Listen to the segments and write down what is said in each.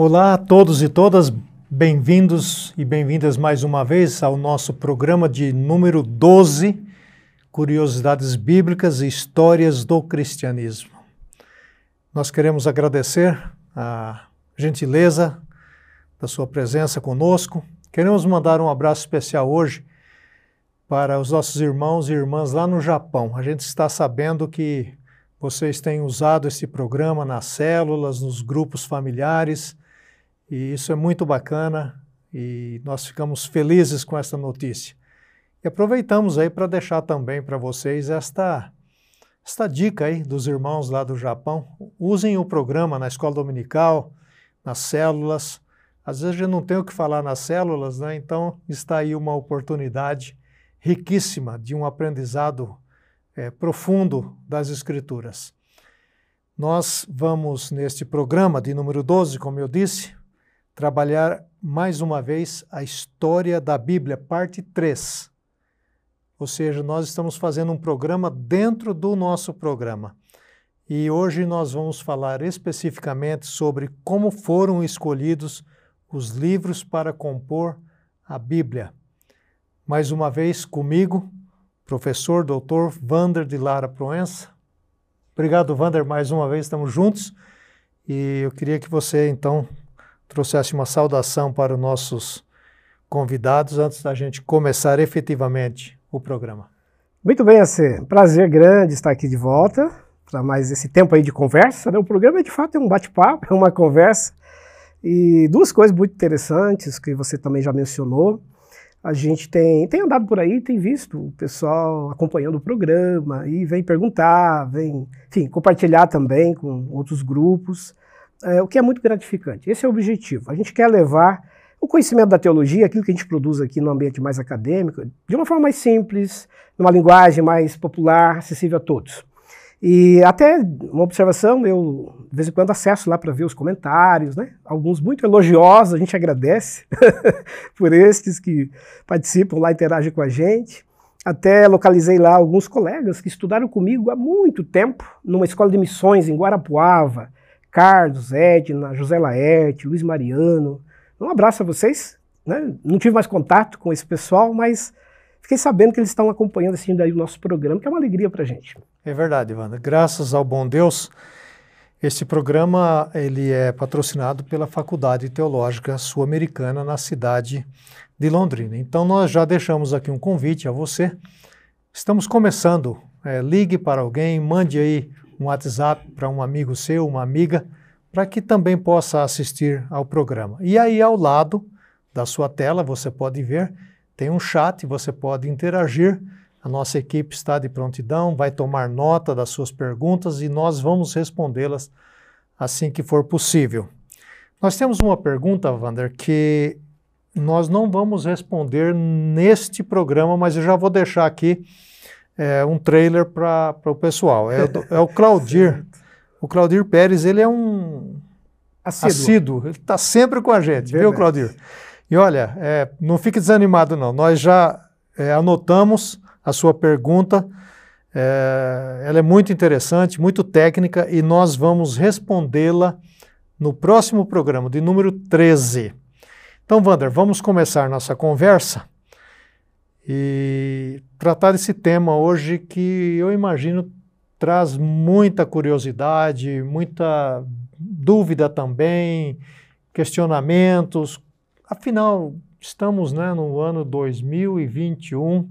Olá a todos e todas, bem-vindos e bem-vindas mais uma vez ao nosso programa de número 12, Curiosidades Bíblicas e Histórias do Cristianismo. Nós queremos agradecer a gentileza da sua presença conosco. Queremos mandar um abraço especial hoje para os nossos irmãos e irmãs lá no Japão. A gente está sabendo que vocês têm usado esse programa nas células, nos grupos familiares e isso é muito bacana e nós ficamos felizes com essa notícia. E aproveitamos aí para deixar também para vocês esta, esta dica aí dos irmãos lá do Japão. Usem o programa na escola dominical, nas células. Às vezes a gente não tem o que falar nas células, né? Então está aí uma oportunidade riquíssima de um aprendizado é, profundo das Escrituras. Nós vamos, neste programa de número 12, como eu disse, trabalhar mais uma vez a história da Bíblia, parte 3. Ou seja, nós estamos fazendo um programa dentro do nosso programa. E hoje nós vamos falar especificamente sobre como foram escolhidos os livros para compor a Bíblia. Mais uma vez comigo, professor doutor Vander de Lara Proença. Obrigado, Vander, mais uma vez estamos juntos. E eu queria que você então trouxesse uma saudação para os nossos convidados antes da gente começar efetivamente o programa. Muito bem, AC. Prazer grande estar aqui de volta para mais esse tempo aí de conversa. Né? O programa, de fato, é um bate-papo, é uma conversa. E duas coisas muito interessantes que você também já mencionou. A gente tem, tem andado por aí, tem visto o pessoal acompanhando o programa e vem perguntar, vem, enfim, compartilhar também com outros grupos é, o que é muito gratificante. Esse é o objetivo. A gente quer levar o conhecimento da teologia, aquilo que a gente produz aqui no ambiente mais acadêmico, de uma forma mais simples, numa linguagem mais popular, acessível a todos. E até uma observação, eu de vez em quando acesso lá para ver os comentários, né? Alguns muito elogiosos, a gente agradece por estes que participam lá, interagem com a gente. Até localizei lá alguns colegas que estudaram comigo há muito tempo numa escola de missões em Guarapuava, Carlos, Edna, José Laerte, Luiz Mariano. Um abraço a vocês. Né? Não tive mais contato com esse pessoal, mas fiquei sabendo que eles estão acompanhando assim daí o nosso programa, que é uma alegria para a gente. É verdade, Ivana. Graças ao bom Deus, esse programa ele é patrocinado pela Faculdade Teológica Sul-Americana na cidade de Londrina. Então nós já deixamos aqui um convite a você. Estamos começando. É, ligue para alguém, mande aí um WhatsApp para um amigo seu, uma amiga, para que também possa assistir ao programa. E aí, ao lado da sua tela, você pode ver, tem um chat, você pode interagir. A nossa equipe está de prontidão, vai tomar nota das suas perguntas e nós vamos respondê-las assim que for possível. Nós temos uma pergunta, Wander, que nós não vamos responder neste programa, mas eu já vou deixar aqui é, um trailer para o pessoal. É, é, o Claudir. o Claudir Pérez, ele é um assíduo. Ele está sempre com a gente, Verdade. viu, Claudir? E olha, é, não fique desanimado não. Nós já é, anotamos a sua pergunta. É, ela é muito interessante, muito técnica e nós vamos respondê-la no próximo programa, de número 13. Então, Wander, vamos começar nossa conversa e tratar esse tema hoje que eu imagino traz muita curiosidade, muita dúvida também, questionamentos. Afinal, estamos né, no ano 2021,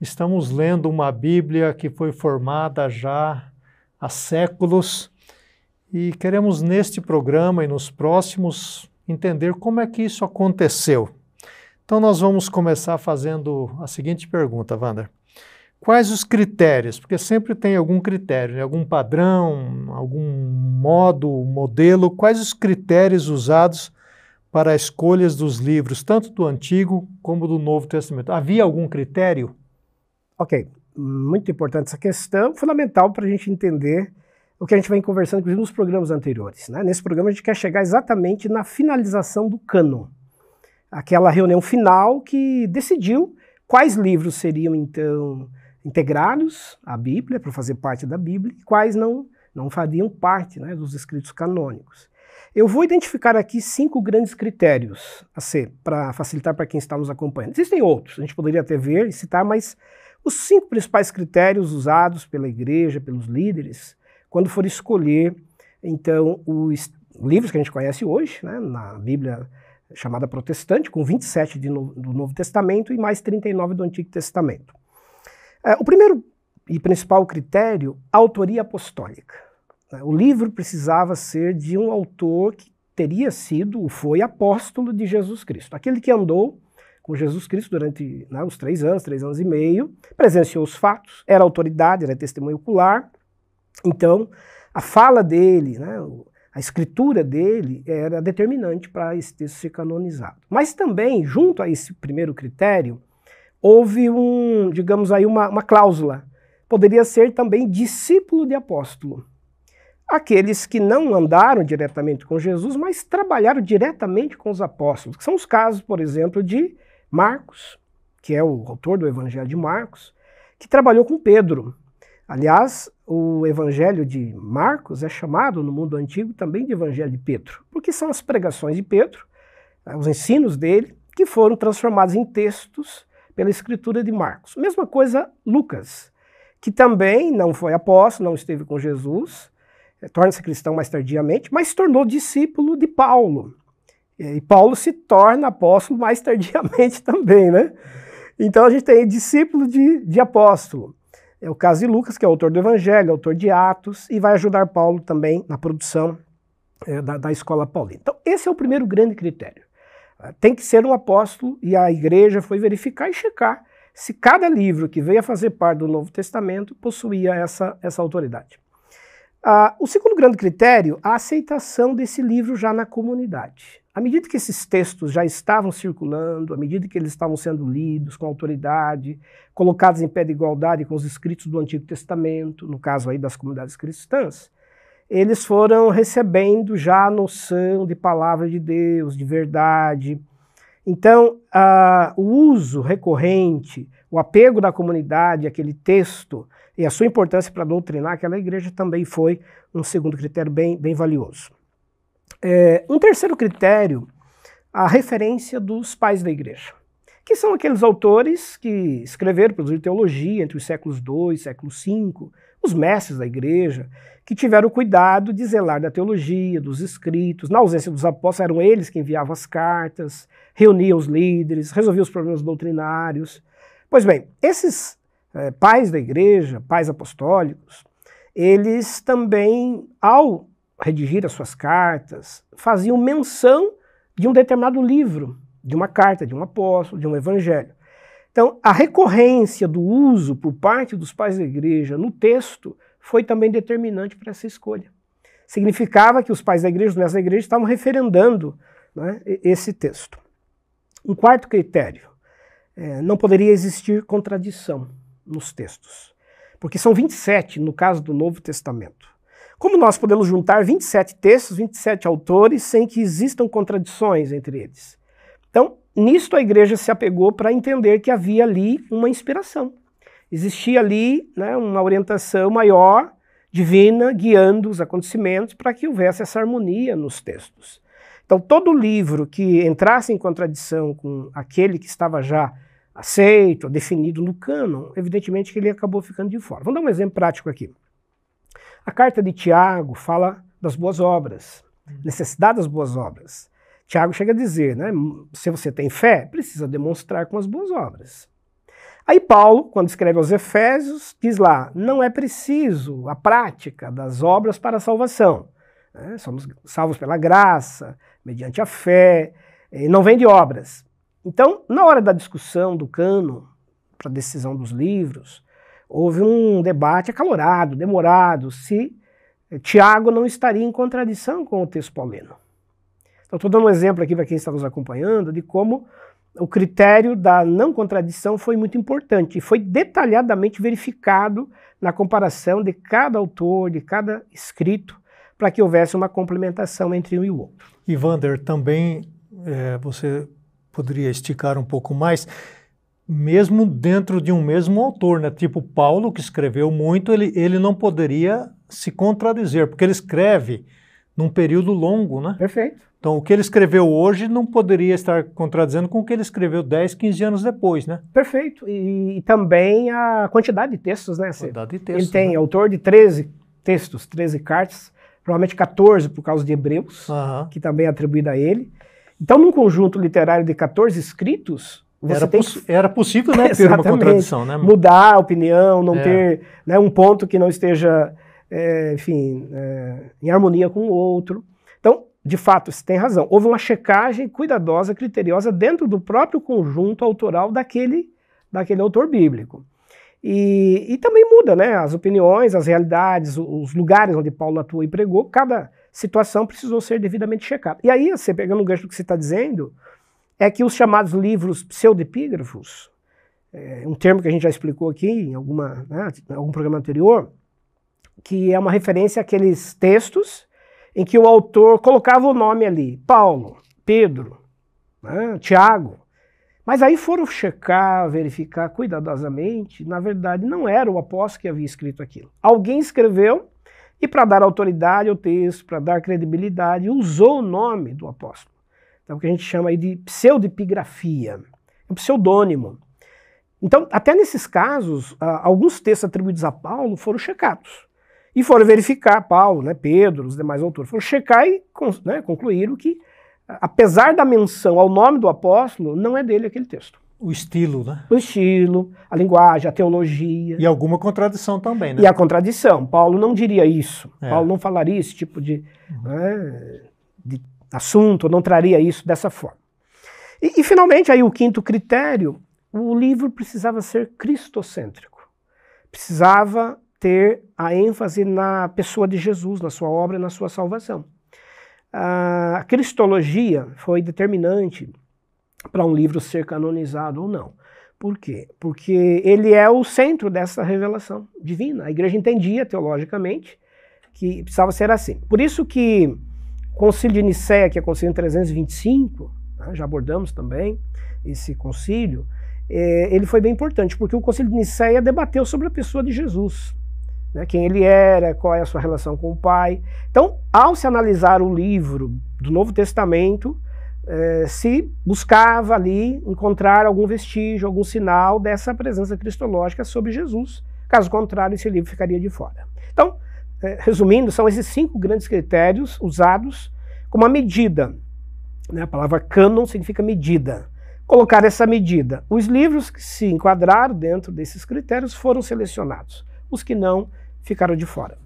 estamos lendo uma Bíblia que foi formada já há séculos e queremos neste programa e nos próximos entender como é que isso aconteceu. Então, nós vamos começar fazendo a seguinte pergunta, Wander. Quais os critérios? Porque sempre tem algum critério, né? algum padrão, algum modo, modelo. Quais os critérios usados para escolhas dos livros, tanto do Antigo como do Novo Testamento? Havia algum critério? Ok, muito importante essa questão, fundamental para a gente entender o que a gente vem conversando, inclusive, nos programas anteriores. Né? Nesse programa, a gente quer chegar exatamente na finalização do cânon aquela reunião final que decidiu quais livros seriam então integrados à Bíblia para fazer parte da Bíblia e quais não não fariam parte né, dos escritos canônicos. Eu vou identificar aqui cinco grandes critérios a ser, para facilitar para quem está nos acompanhando. Existem outros, a gente poderia até ver e citar, mas os cinco principais critérios usados pela igreja, pelos líderes, quando for escolher, então, os livros que a gente conhece hoje, né, na Bíblia chamada protestante, com 27 no, do Novo Testamento e mais 39 do Antigo Testamento. É, o primeiro e principal critério, autoria apostólica. Né. O livro precisava ser de um autor que teria sido, ou foi apóstolo de Jesus Cristo, aquele que andou com Jesus Cristo durante né, os três anos, três anos e meio, presenciou os fatos, era autoridade, era testemunho ocular. Então, a fala dele, né, a escritura dele era determinante para esse texto ser canonizado. Mas também, junto a esse primeiro critério, houve um, digamos aí, uma, uma cláusula. Poderia ser também discípulo de apóstolo. Aqueles que não andaram diretamente com Jesus, mas trabalharam diretamente com os apóstolos, que são os casos, por exemplo, de Marcos, que é o autor do Evangelho de Marcos, que trabalhou com Pedro. Aliás, o Evangelho de Marcos é chamado no mundo antigo também de Evangelho de Pedro, porque são as pregações de Pedro, né, os ensinos dele, que foram transformados em textos pela escritura de Marcos. Mesma coisa Lucas, que também não foi apóstolo, não esteve com Jesus, é, torna-se cristão mais tardiamente, mas se tornou discípulo de Paulo. E Paulo se torna apóstolo mais tardiamente também, né? Então a gente tem discípulo de, de apóstolo. É o caso de Lucas, que é autor do Evangelho, autor de Atos, e vai ajudar Paulo também na produção é, da, da escola paulina. Então, esse é o primeiro grande critério. É, tem que ser um apóstolo, e a igreja foi verificar e checar se cada livro que veio a fazer parte do Novo Testamento possuía essa, essa autoridade. Ah, o segundo grande critério, a aceitação desse livro já na comunidade. À medida que esses textos já estavam circulando, à medida que eles estavam sendo lidos com autoridade, colocados em pé de igualdade com os escritos do Antigo Testamento, no caso aí das comunidades cristãs, eles foram recebendo já a noção de palavra de Deus, de verdade. Então, o uso recorrente, o apego da comunidade àquele texto e a sua importância para doutrinar aquela igreja também foi um segundo critério bem, bem valioso. É, um terceiro critério, a referência dos pais da igreja, que são aqueles autores que escreveram, produziram teologia entre os séculos II e século V, os mestres da igreja, que tiveram cuidado de zelar da teologia, dos escritos. Na ausência dos apóstolos, eram eles que enviavam as cartas, reuniam os líderes, resolviam os problemas doutrinários. Pois bem, esses é, pais da igreja, pais apostólicos, eles também, ao redigir as suas cartas, faziam menção de um determinado livro, de uma carta, de um apóstolo, de um evangelho. Então, a recorrência do uso por parte dos pais da igreja no texto foi também determinante para essa escolha. Significava que os pais da igreja, os mestres da igreja, estavam referendando né, esse texto. Um quarto critério: é, não poderia existir contradição nos textos, porque são 27 no caso do Novo Testamento. Como nós podemos juntar 27 textos, 27 autores, sem que existam contradições entre eles? Então, nisto a igreja se apegou para entender que havia ali uma inspiração. Existia ali né, uma orientação maior, divina, guiando os acontecimentos para que houvesse essa harmonia nos textos. Então, todo livro que entrasse em contradição com aquele que estava já aceito, definido no cânon, evidentemente que ele acabou ficando de fora. Vamos dar um exemplo prático aqui. A carta de Tiago fala das boas obras, necessidade das boas obras. Tiago chega a dizer, né, se você tem fé, precisa demonstrar com as boas obras. Aí Paulo, quando escreve aos Efésios, diz lá, não é preciso a prática das obras para a salvação. Né? Somos salvos pela graça, mediante a fé, e não vem de obras. Então, na hora da discussão do cano, para a decisão dos livros, houve um debate acalorado, demorado, se Tiago não estaria em contradição com o texto paulino. Então, estou dando um exemplo aqui para quem está nos acompanhando de como o critério da não contradição foi muito importante e foi detalhadamente verificado na comparação de cada autor, de cada escrito, para que houvesse uma complementação entre um e o outro. Ivander, também é, você poderia esticar um pouco mais mesmo dentro de um mesmo autor, né? Tipo Paulo, que escreveu muito, ele, ele não poderia se contradizer, porque ele escreve num período longo, né? Perfeito. Então, o que ele escreveu hoje não poderia estar contradizendo com o que ele escreveu 10, 15 anos depois, né? Perfeito. E, e também a quantidade de textos, né? Quantidade de textos. Ele tem né? autor de 13 textos, 13 cartas, provavelmente 14 por causa de Hebreus, que também é atribuída a ele. Então, num conjunto literário de 14 escritos, você Era, tem poss- que era possível né, ter uma contradição, né? mudar a opinião, não É. ter né, um ponto que não esteja, é, enfim, é, em harmonia com o outro. Então, de fato, você tem razão. Houve uma checagem cuidadosa, criteriosa dentro do próprio conjunto autoral daquele, daquele autor bíblico. E, e também muda, né? As opiniões, as realidades, os lugares onde Paulo atuou e pregou, cada situação precisou ser devidamente checada. E aí, você pegando o gancho do que você está dizendo, é que os chamados livros pseudepígrafos, é um termo que a gente já explicou aqui em alguma, né, em algum programa anterior, que é uma referência àqueles textos em que o autor colocava o nome ali, Paulo, Pedro, né, Tiago. Mas aí foram checar, verificar cuidadosamente, na verdade não era o apóstolo que havia escrito aquilo. Alguém escreveu e para dar autoridade ao texto, para dar credibilidade, usou o nome do apóstolo. Então o que a gente chama aí de pseudepigrafia, um pseudônimo. Então, até nesses casos, alguns textos atribuídos a Paulo foram checados. E foram verificar, Paulo, né, Pedro, os demais autores, foram checar e né, concluíram que, apesar da menção ao nome do apóstolo, não é dele aquele texto. O estilo, né? O estilo, a linguagem, a teologia E alguma contradição também, né? e a contradição. Paulo não diria isso. É. Paulo não falaria esse tipo de, né, de assunto, não traria isso dessa forma. E, e, finalmente, aí o quinto critério, o livro precisava ser cristocêntrico. Precisava ter a ênfase na pessoa de Jesus, na sua obra na sua salvação. A cristologia foi determinante para um livro ser canonizado ou não. Por quê? Porque ele é o centro dessa revelação divina. A igreja entendia teologicamente que precisava ser assim. Por isso que o concílio de Nicéia, que é o concílio em 325, né, já abordamos também esse concílio, é, ele foi bem importante, porque o concílio de Nicéia debateu sobre a pessoa de Jesus. Né, quem ele era, qual é a sua relação com o Pai. Então, ao se analisar o livro do Novo Testamento, eh, se buscava ali encontrar algum vestígio, algum sinal dessa presença cristológica sobre Jesus. Caso contrário, esse livro ficaria de fora. Então, eh, resumindo, são esses cinco grandes critérios usados como uma medida. Né? A palavra cânon significa medida. Colocar essa medida. Os livros que se enquadraram dentro desses critérios foram selecionados. Os que não ficaram de fora.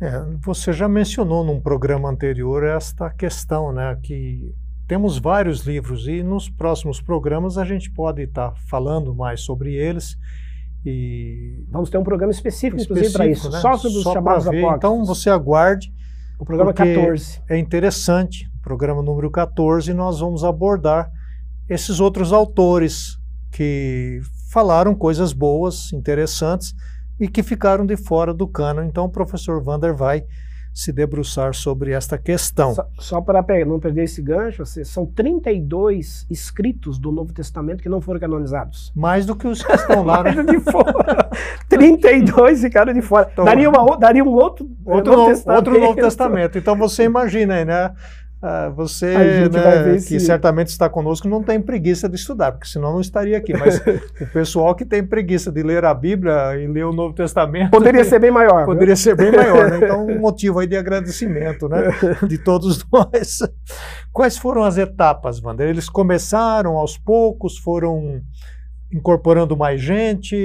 É, você já mencionou num programa anterior esta questão, né? Que temos vários livros e nos próximos programas a gente pode estar falando mais sobre eles. E Vamos ter um programa específico, inclusive, para isso, né? só sobre os Só chamados apócrifos. Então você aguarde, o programa porque 14. é interessante. Programa número 14, nós vamos abordar esses outros autores que falaram coisas boas, interessantes e que ficaram de fora do cano. Então o professor Vander vai se debruçar sobre esta questão. Só, só para não perder esse gancho, assim, são 32 escritos do Novo Testamento que não foram canonizados. Mais do que os que estão lá. né? Ficaram de fora. 32 ficaram de fora. Então, daria, uma, daria um outro, Outro, Novo no- Testamento. outro Novo Testamento. Então você imagina aí, né? Ah, você, né, que certamente está conosco, não tem preguiça de estudar, porque senão não estaria aqui. Mas o pessoal que tem preguiça de ler a Bíblia e ler o Novo Testamento Poderia ser bem maior. poderia ser bem maior, né? Então, um motivo aí de agradecimento, né? De todos nós. Quais foram as etapas, Wander? Eles começaram aos poucos, foram incorporando mais gente,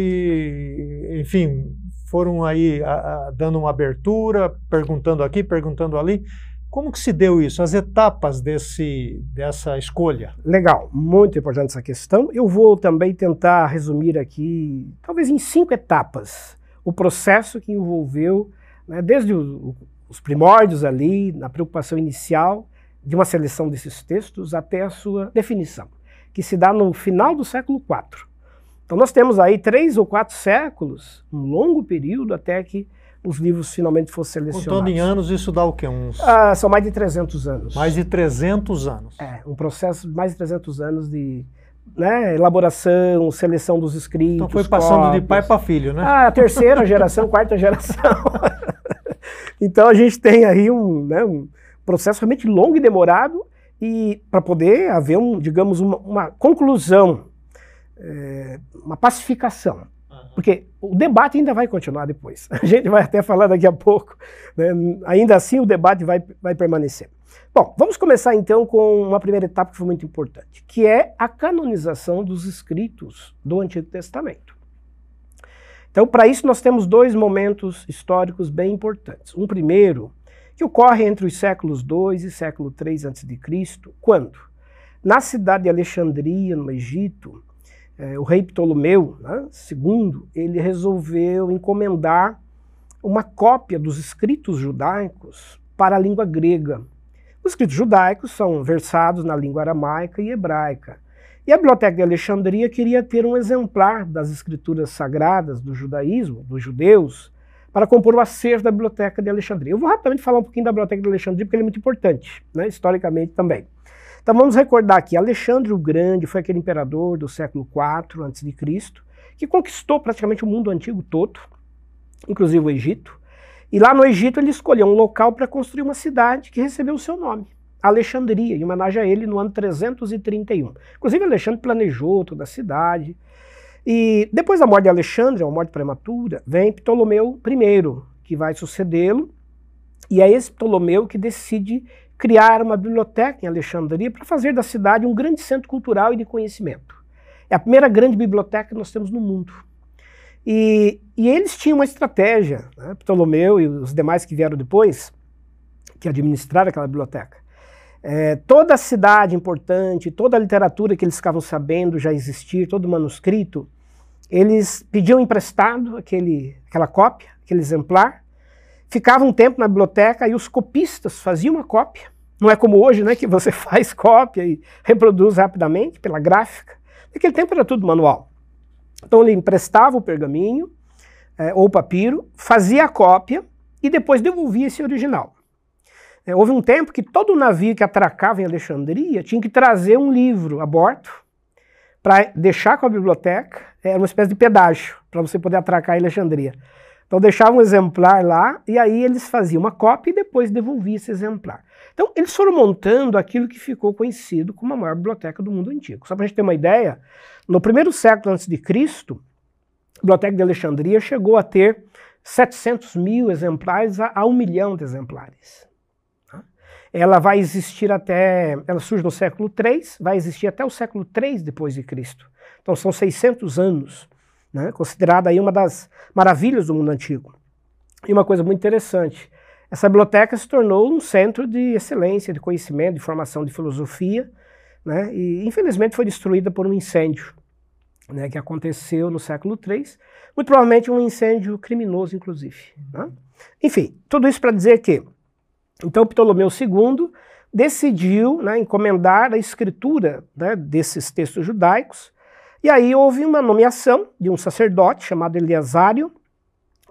enfim, foram aí a- a- dando uma abertura, perguntando aqui, perguntando ali. Como que se deu isso? As etapas desse, dessa escolha? Legal, muito importante essa questão. Eu vou também tentar resumir aqui, talvez em cinco etapas, o processo que envolveu, né, desde o- os primórdios ali, na preocupação inicial de uma seleção desses textos até a sua definição, que se dá no final do século IV. Então nós temos aí três ou quatro séculos, um longo período até que os livros finalmente fossem Contando selecionados. em anos, isso dá o quê? Uns Ah, são mais de 300 anos. mais de 300 anos. É, um processo de mais de 300 anos de né, elaboração, seleção dos escritos. Então foi passando de cópias. pai para filho, né? Ah, a terceira geração, quarta geração. então a gente tem aí um, né, um- processo realmente longo e demorado e para poder haver, um, digamos, uma, uma conclusão, é, uma pacificação. Porque o debate ainda vai continuar depois. A gente vai até falar daqui a pouco. Né? Ainda assim, o debate vai, vai permanecer. Bom, vamos começar então com uma primeira etapa que foi muito importante, que é a canonização dos escritos do Antigo Testamento. Então, para isso, nós temos dois momentos históricos bem importantes. Um primeiro, que ocorre entre os séculos 2 e século 3 a.C., quando, na cidade de Alexandria, no Egito, eh, o rei Ptolomeu né, II, ele resolveu encomendar uma cópia dos escritos judaicos para a língua grega. Os escritos judaicos são versados na língua aramaica e hebraica. E a Biblioteca de Alexandria queria ter um exemplar das escrituras sagradas do judaísmo, dos judeus, para compor o acervo da Biblioteca de Alexandria. Eu vou rapidamente falar um pouquinho da Biblioteca de Alexandria, porque ele é muito importante, né, historicamente também. Então vamos recordar aqui, Alexandre o Grande foi aquele imperador do século IV a.C., que conquistou praticamente o mundo antigo todo, inclusive o Egito. E lá no Egito ele escolheu um local para construir uma cidade que recebeu o seu nome, Alexandria, em homenagem a ele no ano 331. Inclusive Alexandre planejou toda a cidade. E depois da morte de Alexandre, uma morte prematura, vem Ptolomeu I, que vai sucedê-lo. E é esse Ptolomeu que decide criar uma biblioteca em Alexandria para fazer da cidade um grande centro cultural e de conhecimento. É a primeira grande biblioteca que nós temos no mundo. E, e eles tinham uma estratégia, né, Ptolomeu e os demais que vieram depois, que administraram aquela biblioteca. É, toda a cidade importante, toda a literatura que eles ficavam sabendo já existir, todo manuscrito, eles pediam emprestado aquele, aquela cópia, aquele exemplar, ficavam um tempo na biblioteca e os copistas faziam uma cópia. Não é como hoje, né, que você faz cópia e reproduz rapidamente pela gráfica. Naquele tempo era tudo manual. Então ele emprestava o pergaminho é, ou o papiro, fazia a cópia e depois devolvia esse original. É, houve um tempo que todo navio que atracava em Alexandria tinha que trazer um livro a bordo para deixar com a biblioteca, era uma espécie de pedágio para você poder atracar em Alexandria. Então deixava um exemplar lá e aí eles faziam uma cópia e depois devolviam esse exemplar. Então eles foram montando aquilo que ficou conhecido como a maior biblioteca do mundo antigo. Só para a gente ter uma ideia, no primeiro século antes de Cristo, a Biblioteca de Alexandria chegou a ter 700 mil exemplares a, a um milhão de exemplares. Tá? Ela vai existir até, ela surge no século III, vai existir até o século III depois de Cristo. Então são 600 anos, né? considerada aí uma das maravilhas do mundo antigo. E uma coisa muito interessante, essa biblioteca se tornou um centro de excelência, de conhecimento, de formação de filosofia, né? e infelizmente foi destruída por um incêndio né, que aconteceu no século III, muito provavelmente um incêndio criminoso, inclusive. Né? Enfim, tudo isso para dizer que, então, Ptolomeu II decidiu né, encomendar a escritura né, desses textos judaicos, e aí houve uma nomeação de um sacerdote chamado Eleasário,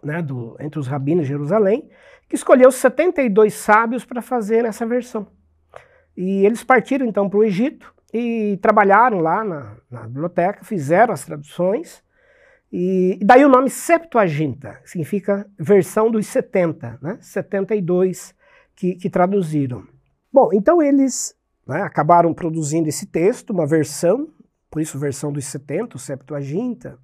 né, do, entre os rabinos de Jerusalém, que escolheu 72 sábios para fazer essa versão. E eles partiram então para o Egito e trabalharam lá na, na, biblioteca, fizeram as traduções, e, e, daí o nome Septuaginta, significa versão dos 70, né? 72 que, que traduziram. Bom, então eles né, acabaram produzindo esse texto, uma versão, por isso versão dos 70, o Septuaginta,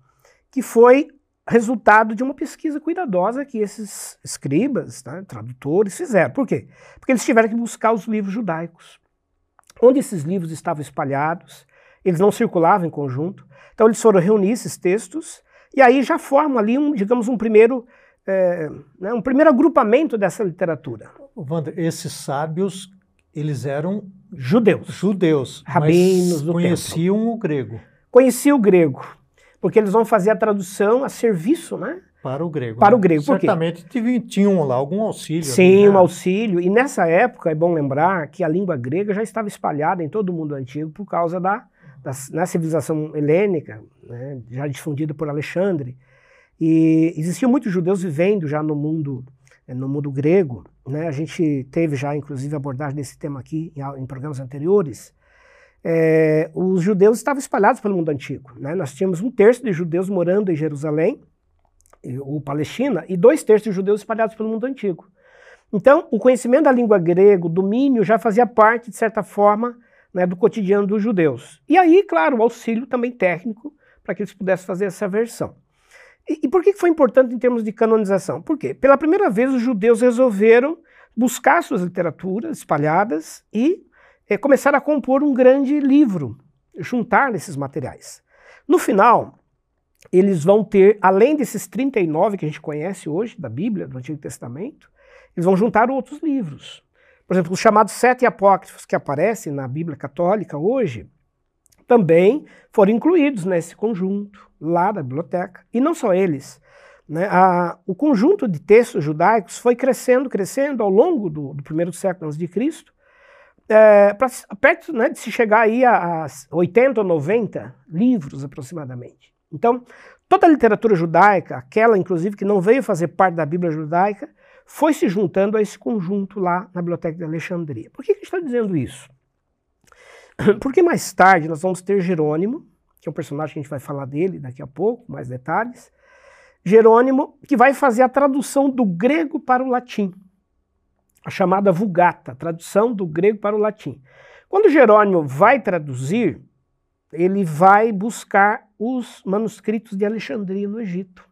que foi resultado de uma pesquisa cuidadosa que esses escribas, né, tradutores, fizeram. Por quê? Porque eles tiveram que buscar os livros judaicos. Onde esses livros estavam espalhados, eles não circulavam em conjunto. Então eles foram reunir esses textos e aí já formam ali, um, digamos, um primeiro, é, né, um primeiro agrupamento dessa literatura. Wander, esses sábios, eles eram judeus. Judeus. Rabinos do conheciam templo. o grego. Conheciam o grego porque eles vão fazer a tradução a serviço, né? Para o grego. Para né? o grego. Certamente tinham lá algum auxílio. Sim, ali, né? um auxílio. E nessa época é bom lembrar que a língua grega já estava espalhada em todo o mundo antigo por causa da, da né, civilização helênica, né, já difundida por Alexandre. E existiam muitos judeus vivendo já no mundo, eh, no mundo grego. Né? A gente teve já, inclusive, abordagem desse tema aqui em, em programas anteriores é, os judeus estavam espalhados pelo mundo antigo. Né? Nós tínhamos um terço de judeus morando em Jerusalém, ou Palestina, e dois terços de judeus espalhados pelo mundo antigo. Então, o conhecimento da língua grega, o domínio, já fazia parte, de certa forma, né, do cotidiano dos judeus. E aí, claro, o auxílio também técnico para que eles pudessem fazer essa versão. E, e por que foi importante em termos de canonização? Por quê? Pela primeira vez, os judeus resolveram buscar suas literaturas espalhadas e é, começaram a compor um grande livro, juntar esses materiais. No final, eles vão ter, além desses 39 que a gente conhece hoje da Bíblia, do Antigo Testamento, eles vão juntar outros livros. Por exemplo, os chamados sete apócrifos que aparecem na Bíblia Católica hoje, também foram incluídos nesse conjunto lá da biblioteca. E não só eles. Né? A, o conjunto de textos judaicos foi crescendo, crescendo ao longo do, do primeiro século antes de Cristo, é, pra, perto né, de se chegar aí a, a 80 ou 90 livros aproximadamente. Então, toda a literatura judaica, aquela inclusive que não veio fazer parte da Bíblia judaica, foi se juntando a esse conjunto lá na Biblioteca de Alexandria. Por que, que a gente está dizendo isso? Porque mais tarde nós vamos ter Jerônimo, que é um personagem que a gente vai falar dele daqui a pouco, mais detalhes. Jerônimo, que vai fazer a tradução do grego para o latim, a chamada Vulgata, tradução do grego para o latim. Quando Jerônimo vai traduzir, ele vai buscar os manuscritos de Alexandria no Egito.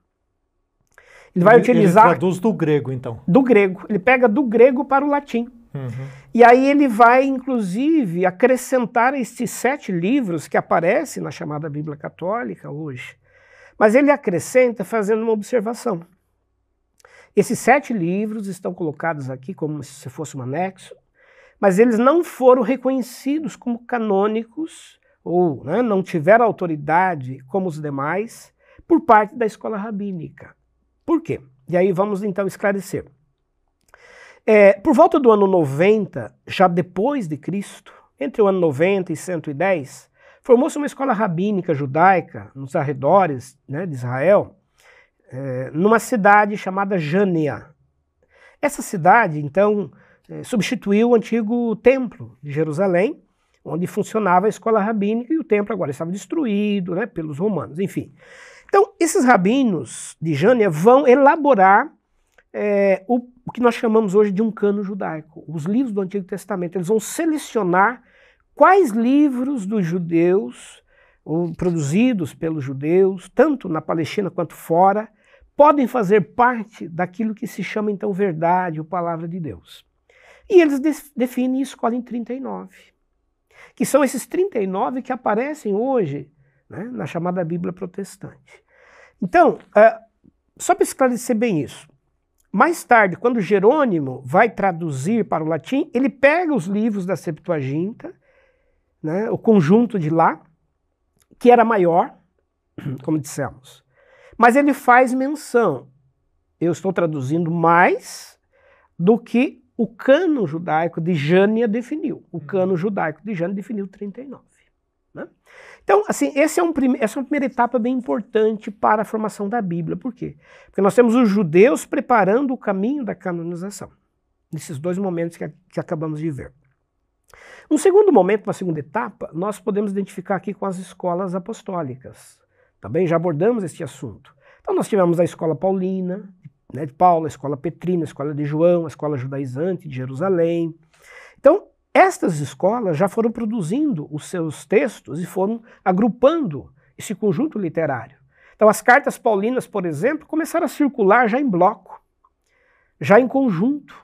Ele vai ele, utilizar. Ele traduz do grego, então. Do grego. Ele pega do grego para o latim. Uhum. E aí ele vai, inclusive, acrescentar esses sete livros que aparecem na chamada Bíblia Católica hoje. Mas ele acrescenta fazendo uma observação. Esses sete livros estão colocados aqui como se fosse um anexo, mas eles não foram reconhecidos como canônicos ou né, não tiveram autoridade como os demais por parte da escola rabínica. Por quê? E aí vamos então esclarecer. É, por volta do ano 90, já depois de Cristo, entre o ano 90 e 110, formou-se uma escola rabínica judaica nos arredores né, de Israel, é, numa cidade chamada Jânia. Essa cidade, então, é, substituiu o antigo templo de Jerusalém, onde funcionava a escola rabínica, e o templo agora estava destruído né, pelos romanos, enfim. Então, esses rabinos de Jânia vão elaborar é, o, o, que nós chamamos hoje de um cano judaico, os livros do Antigo Testamento. Eles vão selecionar quais livros dos judeus, ou produzidos pelos judeus, tanto na Palestina quanto fora, podem fazer parte daquilo que se chama então verdade ou palavra de Deus. E eles definem e escolhem 39, que são esses 39 que aparecem hoje né, na chamada Bíblia protestante. Então, uh, só para esclarecer bem isso, mais tarde, quando Jerônimo vai traduzir para o latim, ele pega os livros da Septuaginta, né, o conjunto de lá, que era maior, como dissemos, mas ele faz menção. Eu estou traduzindo mais do que o cano judaico de Jânia definiu. O cano judaico de Jânia definiu 39. Né? Então, assim, esse é um essa é uma primeira etapa bem importante para a formação da Bíblia. Por quê? Porque nós temos os judeus preparando o caminho da canonização, nesses dois momentos que, que acabamos de ver. Um segundo momento, uma segunda etapa, nós podemos identificar aqui com as escolas apostólicas. Também já abordamos este assunto. Então, nós tivemos a escola paulina, né, de Paulo, a escola petrina, a escola de João, a escola judaizante de Jerusalém. Então, estas escolas já foram produzindo os seus textos e foram agrupando esse conjunto literário. Então, as cartas paulinas, por exemplo, começaram a circular já em bloco, já em conjunto,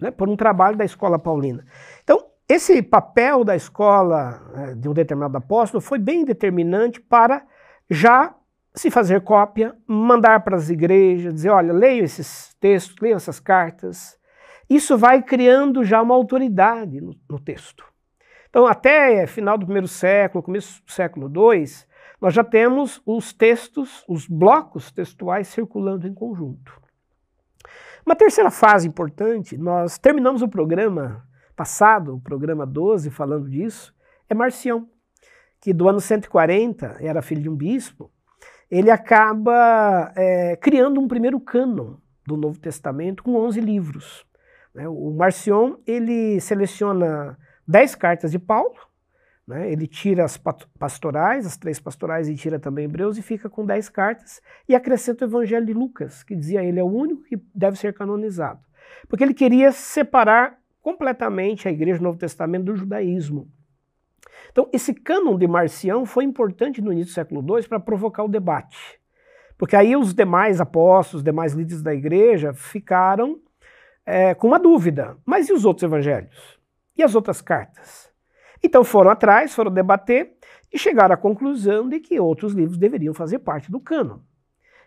né, por um trabalho da escola paulina. Então, esse papel da escola né, de um determinado apóstolo foi bem determinante para já se fazer cópia, mandar para as igrejas, dizer: olha, leio esses textos, leio essas cartas, isso vai criando já uma autoridade no, no texto. Então, até final do primeiro século, começo do século II, nós já temos os textos, os blocos textuais circulando em conjunto. Uma terceira fase importante, nós terminamos o programa passado, o programa 12, falando disso, é Marcião, que do ano 140 era filho de um bispo, ele acaba é, criando um primeiro cânon do Novo Testamento com 11 livros. Né? O Marcion ele seleciona dez cartas de Paulo, né? ele tira as pastorais, as três pastorais, e tira também Hebreus, e fica com dez cartas, e acrescenta o Evangelho de Lucas, que dizia ele é o único que deve ser canonizado. porque ele queria separar completamente a igreja do Novo Testamento do judaísmo. Então, esse cânon de Marcião foi importante no início do século II para provocar o debate. Porque aí os demais apóstolos, os demais líderes da igreja ficaram é, com uma dúvida. Mas e os outros evangelhos? E as outras cartas? Então foram atrás, foram debater e chegaram à conclusão de que outros livros deveriam fazer parte do cânon.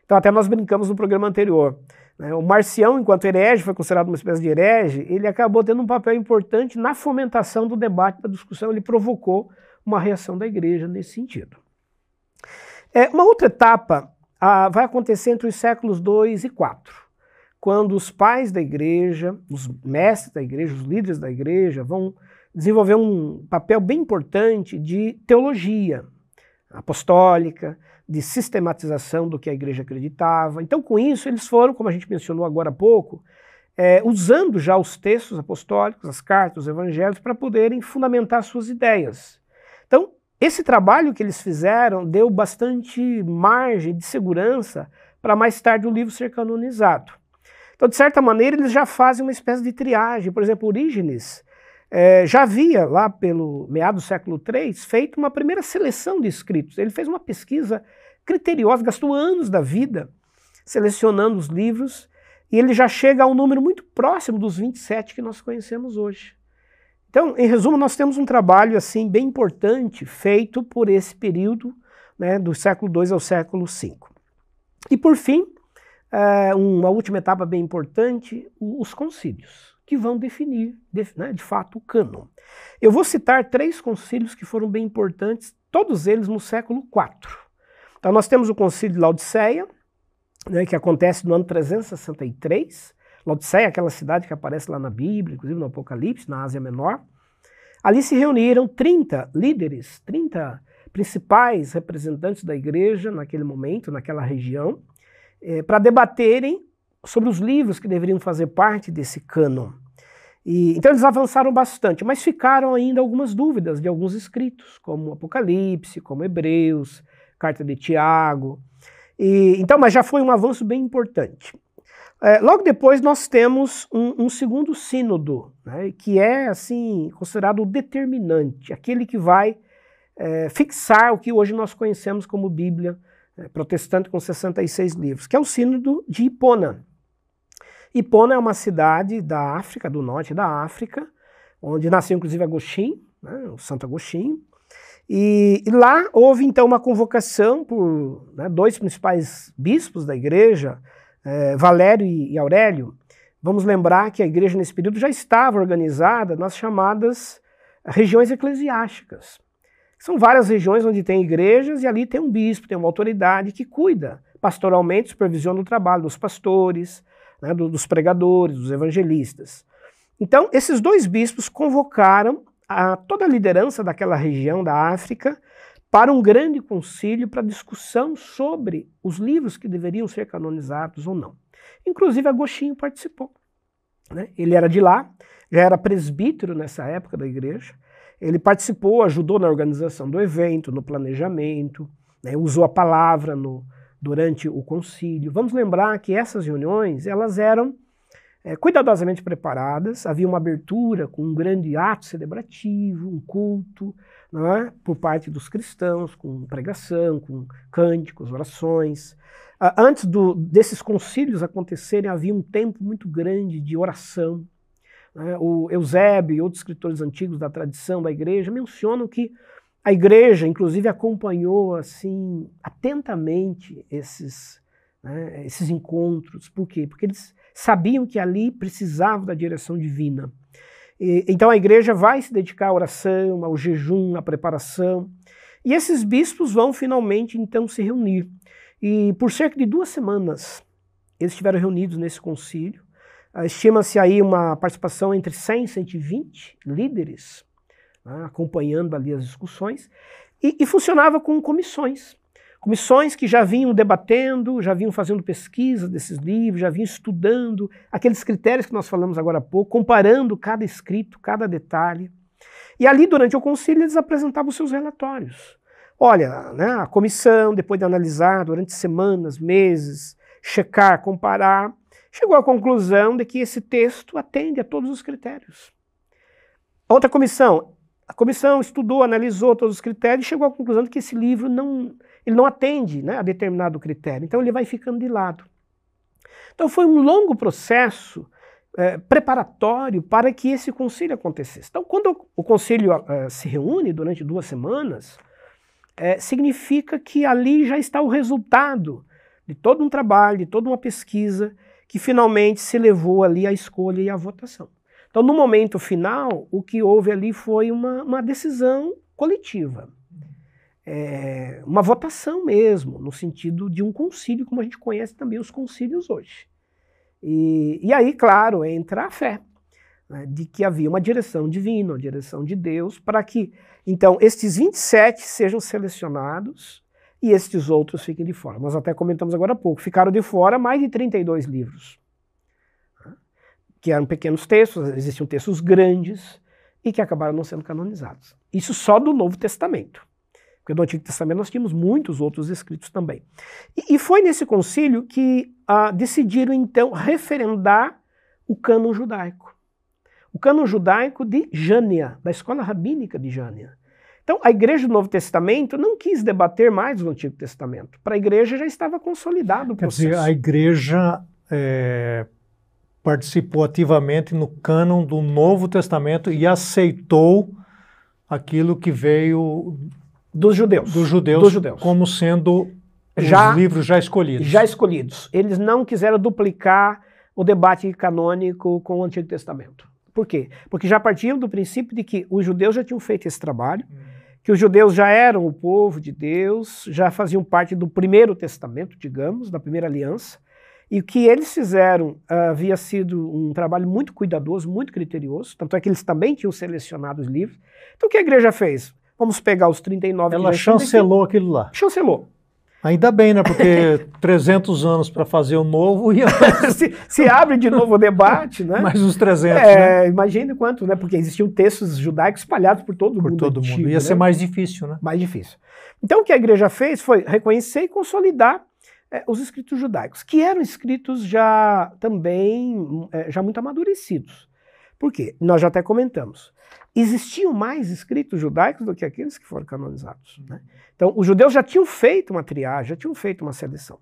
Então até nós brincamos no programa anterior. Né? O Marcião, enquanto herege, foi considerado uma espécie de herege, ele acabou tendo um papel importante na fomentação do debate, da discussão, ele provocou uma reação da igreja nesse sentido. É, uma outra etapa vai acontecer entre os séculos 2 e 4, quando os pais da igreja, os mestres da igreja, os líderes da igreja vão desenvolver um papel bem importante de teologia apostólica, de sistematização do que a igreja acreditava. Então, com isso, eles foram, como a gente mencionou agora há pouco, é, usando já os textos apostólicos, as cartas, os evangelhos, para poderem fundamentar suas ideias. Então, esse trabalho que eles fizeram deu bastante margem de segurança para mais tarde o livro ser canonizado. Então, de certa maneira, eles já fazem uma espécie de triagem. Por exemplo, Orígenes é, já havia, lá pelo meado do século III, feito uma primeira seleção de escritos. Ele fez uma pesquisa criteriosa, gastou anos da vida selecionando os livros, e ele já chega a um número muito próximo dos 27 que nós conhecemos hoje. Então, em resumo, nós temos um trabalho assim bem importante feito por esse período né, do século II ao século V. E por fim, é, uma última etapa bem importante, os concílios, que vão definir de, né, de fato o cânon. Eu vou citar três concílios que foram bem importantes, todos eles no século IV. Então nós temos o concílio de Laodiceia, né, que acontece no ano 363, Laodiceia é aquela cidade que aparece lá na Bíblia, inclusive no Apocalipse, na Ásia Menor. Ali se reuniram 30 líderes, 30 principais representantes da igreja naquele momento, naquela região, é, para debaterem sobre os livros que deveriam fazer parte desse cânon. E, então eles avançaram bastante, mas ficaram ainda algumas dúvidas de alguns escritos, como Apocalipse, como Hebreus, Carta de Tiago. E, então, mas já foi um avanço bem importante. É, logo depois nós temos um, um segundo sínodo, né, que é assim considerado o determinante, aquele que vai é, fixar o que hoje nós conhecemos como Bíblia é, protestante com 66 livros, que é o sínodo de Hipona. Hipona é uma cidade da África, do norte da África, onde nasceu inclusive Agostinho, né, o Santo Agostinho, e, e, lá houve então uma convocação por né, dois principais bispos da igreja, é, Valério e, e Aurélio, vamos lembrar que a igreja nesse período já estava organizada nas chamadas regiões eclesiásticas. São várias regiões onde tem igrejas e ali tem um bispo, tem uma autoridade que cuida pastoralmente, supervisiona o trabalho dos pastores, né, dos pregadores, dos evangelistas. Então, esses dois bispos convocaram a toda a liderança daquela região da África para um grande concílio para discussão sobre os livros que deveriam ser canonizados ou não. Inclusive Agostinho participou. Né? Ele era de lá, já era presbítero nessa época da igreja. Ele participou, ajudou na organização do evento, no planejamento, né? usou a palavra no, durante o concílio. Vamos lembrar que essas reuniões elas eram é, cuidadosamente preparadas, havia uma abertura com um grande ato celebrativo, um culto, é? por parte dos cristãos, com pregação, com cânticos, orações. Antes do, desses concílios acontecerem, havia um tempo muito grande de oração. Né? O Eusébio e outros escritores antigos da tradição da igreja mencionam que a igreja, inclusive, acompanhou assim atentamente esses, né, esses encontros. Por quê? Porque eles sabiam que ali precisavam da direção divina. E, então a igreja vai se dedicar à oração, ao jejum, à preparação. E esses bispos vão finalmente então se reunir. E por cerca de duas semanas eles estiveram reunidos nesse concílio. Ah, estima-se aí uma participação entre 100 e 120 líderes, né, acompanhando ali as discussões. E, e funcionava com comissões. Comissões que já vinham debatendo, já vinham fazendo pesquisa desses livros, já vinham estudando aqueles critérios que nós falamos agora há pouco, comparando cada escrito, cada detalhe. E ali, durante o concílio, eles apresentavam seus relatórios. Olha, né, a comissão, depois de analisar durante semanas, meses, checar, comparar, chegou à conclusão de que esse texto atende a todos os critérios. Outra comissão, a comissão estudou, analisou todos os critérios e chegou à conclusão de que esse livro não, ele não atende né, a determinado critério. Então ele vai ficando de lado. Então foi um longo processo é, preparatório para que esse concílio acontecesse. Então, quando o concílio é, se reúne durante duas semanas, é, significa que ali já está o resultado de todo um trabalho, de toda uma pesquisa, que finalmente se levou ali à escolha e à votação. Então, no momento final, o que houve ali foi uma, uma decisão coletiva. É, uma votação mesmo, no sentido de um concílio, como a gente conhece também os concílios hoje. E, e aí, claro, entra a fé, né, de que havia uma direção divina, uma direção de Deus, para que, então, estes 27 sejam selecionados e estes outros fiquem de fora. Nós até comentamos agora há pouco, ficaram de fora mais de 32 livros, que eram pequenos textos, existiam textos grandes e que acabaram não sendo canonizados. Isso só do Novo Testamento. Porque no Antigo Testamento nós tínhamos muitos outros escritos também. E, e foi nesse concílio que ah, decidiram então referendar o cânon judaico. O cânon judaico de Jânia, da escola rabínica de Jânia. Então, a igreja do Novo Testamento não quis debater mais o Antigo Testamento. Para a igreja já estava consolidado o processo. Quer dizer, a igreja é, participou ativamente no cânon do Novo Testamento e aceitou aquilo que veio dos judeus. Dos judeus, dos judeus. como sendo já, os livros já escolhidos. Já escolhidos. Eles não quiseram duplicar o debate canônico com o Antigo Testamento. Por quê? Porque já partiam do princípio de que os judeus já tinham feito esse trabalho, hum. que os judeus já eram o povo de Deus, já faziam parte do primeiro testamento, digamos, da primeira aliança, e o que eles fizeram uh, havia sido um trabalho muito cuidadoso, muito criterioso, tanto é que eles também tinham selecionado os livros. Então o que a igreja fez? Vamos pegar os 39 Ela chancelou aquilo lá. Chancelou. Ainda bem, né? Porque 300 anos para fazer o novo e se, se, abre de novo o debate, né? Mais uns 300, é, né? Imagine quanto, né? Porque existiam textos judaicos espalhados por todo o mundo. Por todo antigo, mundo. Ia né? ser mais difícil, né? Mais difícil. Então, o que a igreja fez foi reconhecer e consolidar é, os escritos judaicos, que eram escritos já também, é, já muito amadurecidos. Por quê? Nós já até comentamos existiam mais escritos judaicos do que aqueles que foram canonizados. Né? Então, os judeus já tinham feito uma triagem, já tinham feito uma seleção.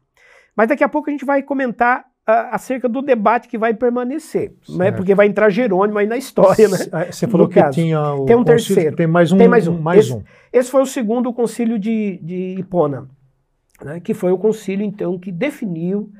Mas daqui a pouco a gente vai comentar uh, acerca do debate que vai permanecer, né? porque vai entrar Jerônimo aí na história. Né? Ah, você falou que tinha o tem um concílio, terceiro. Tem mais um. Tem mais um. Mais esse, um. esse foi o segundo concílio de, de Hipona, né? que foi o concílio, então, que definiu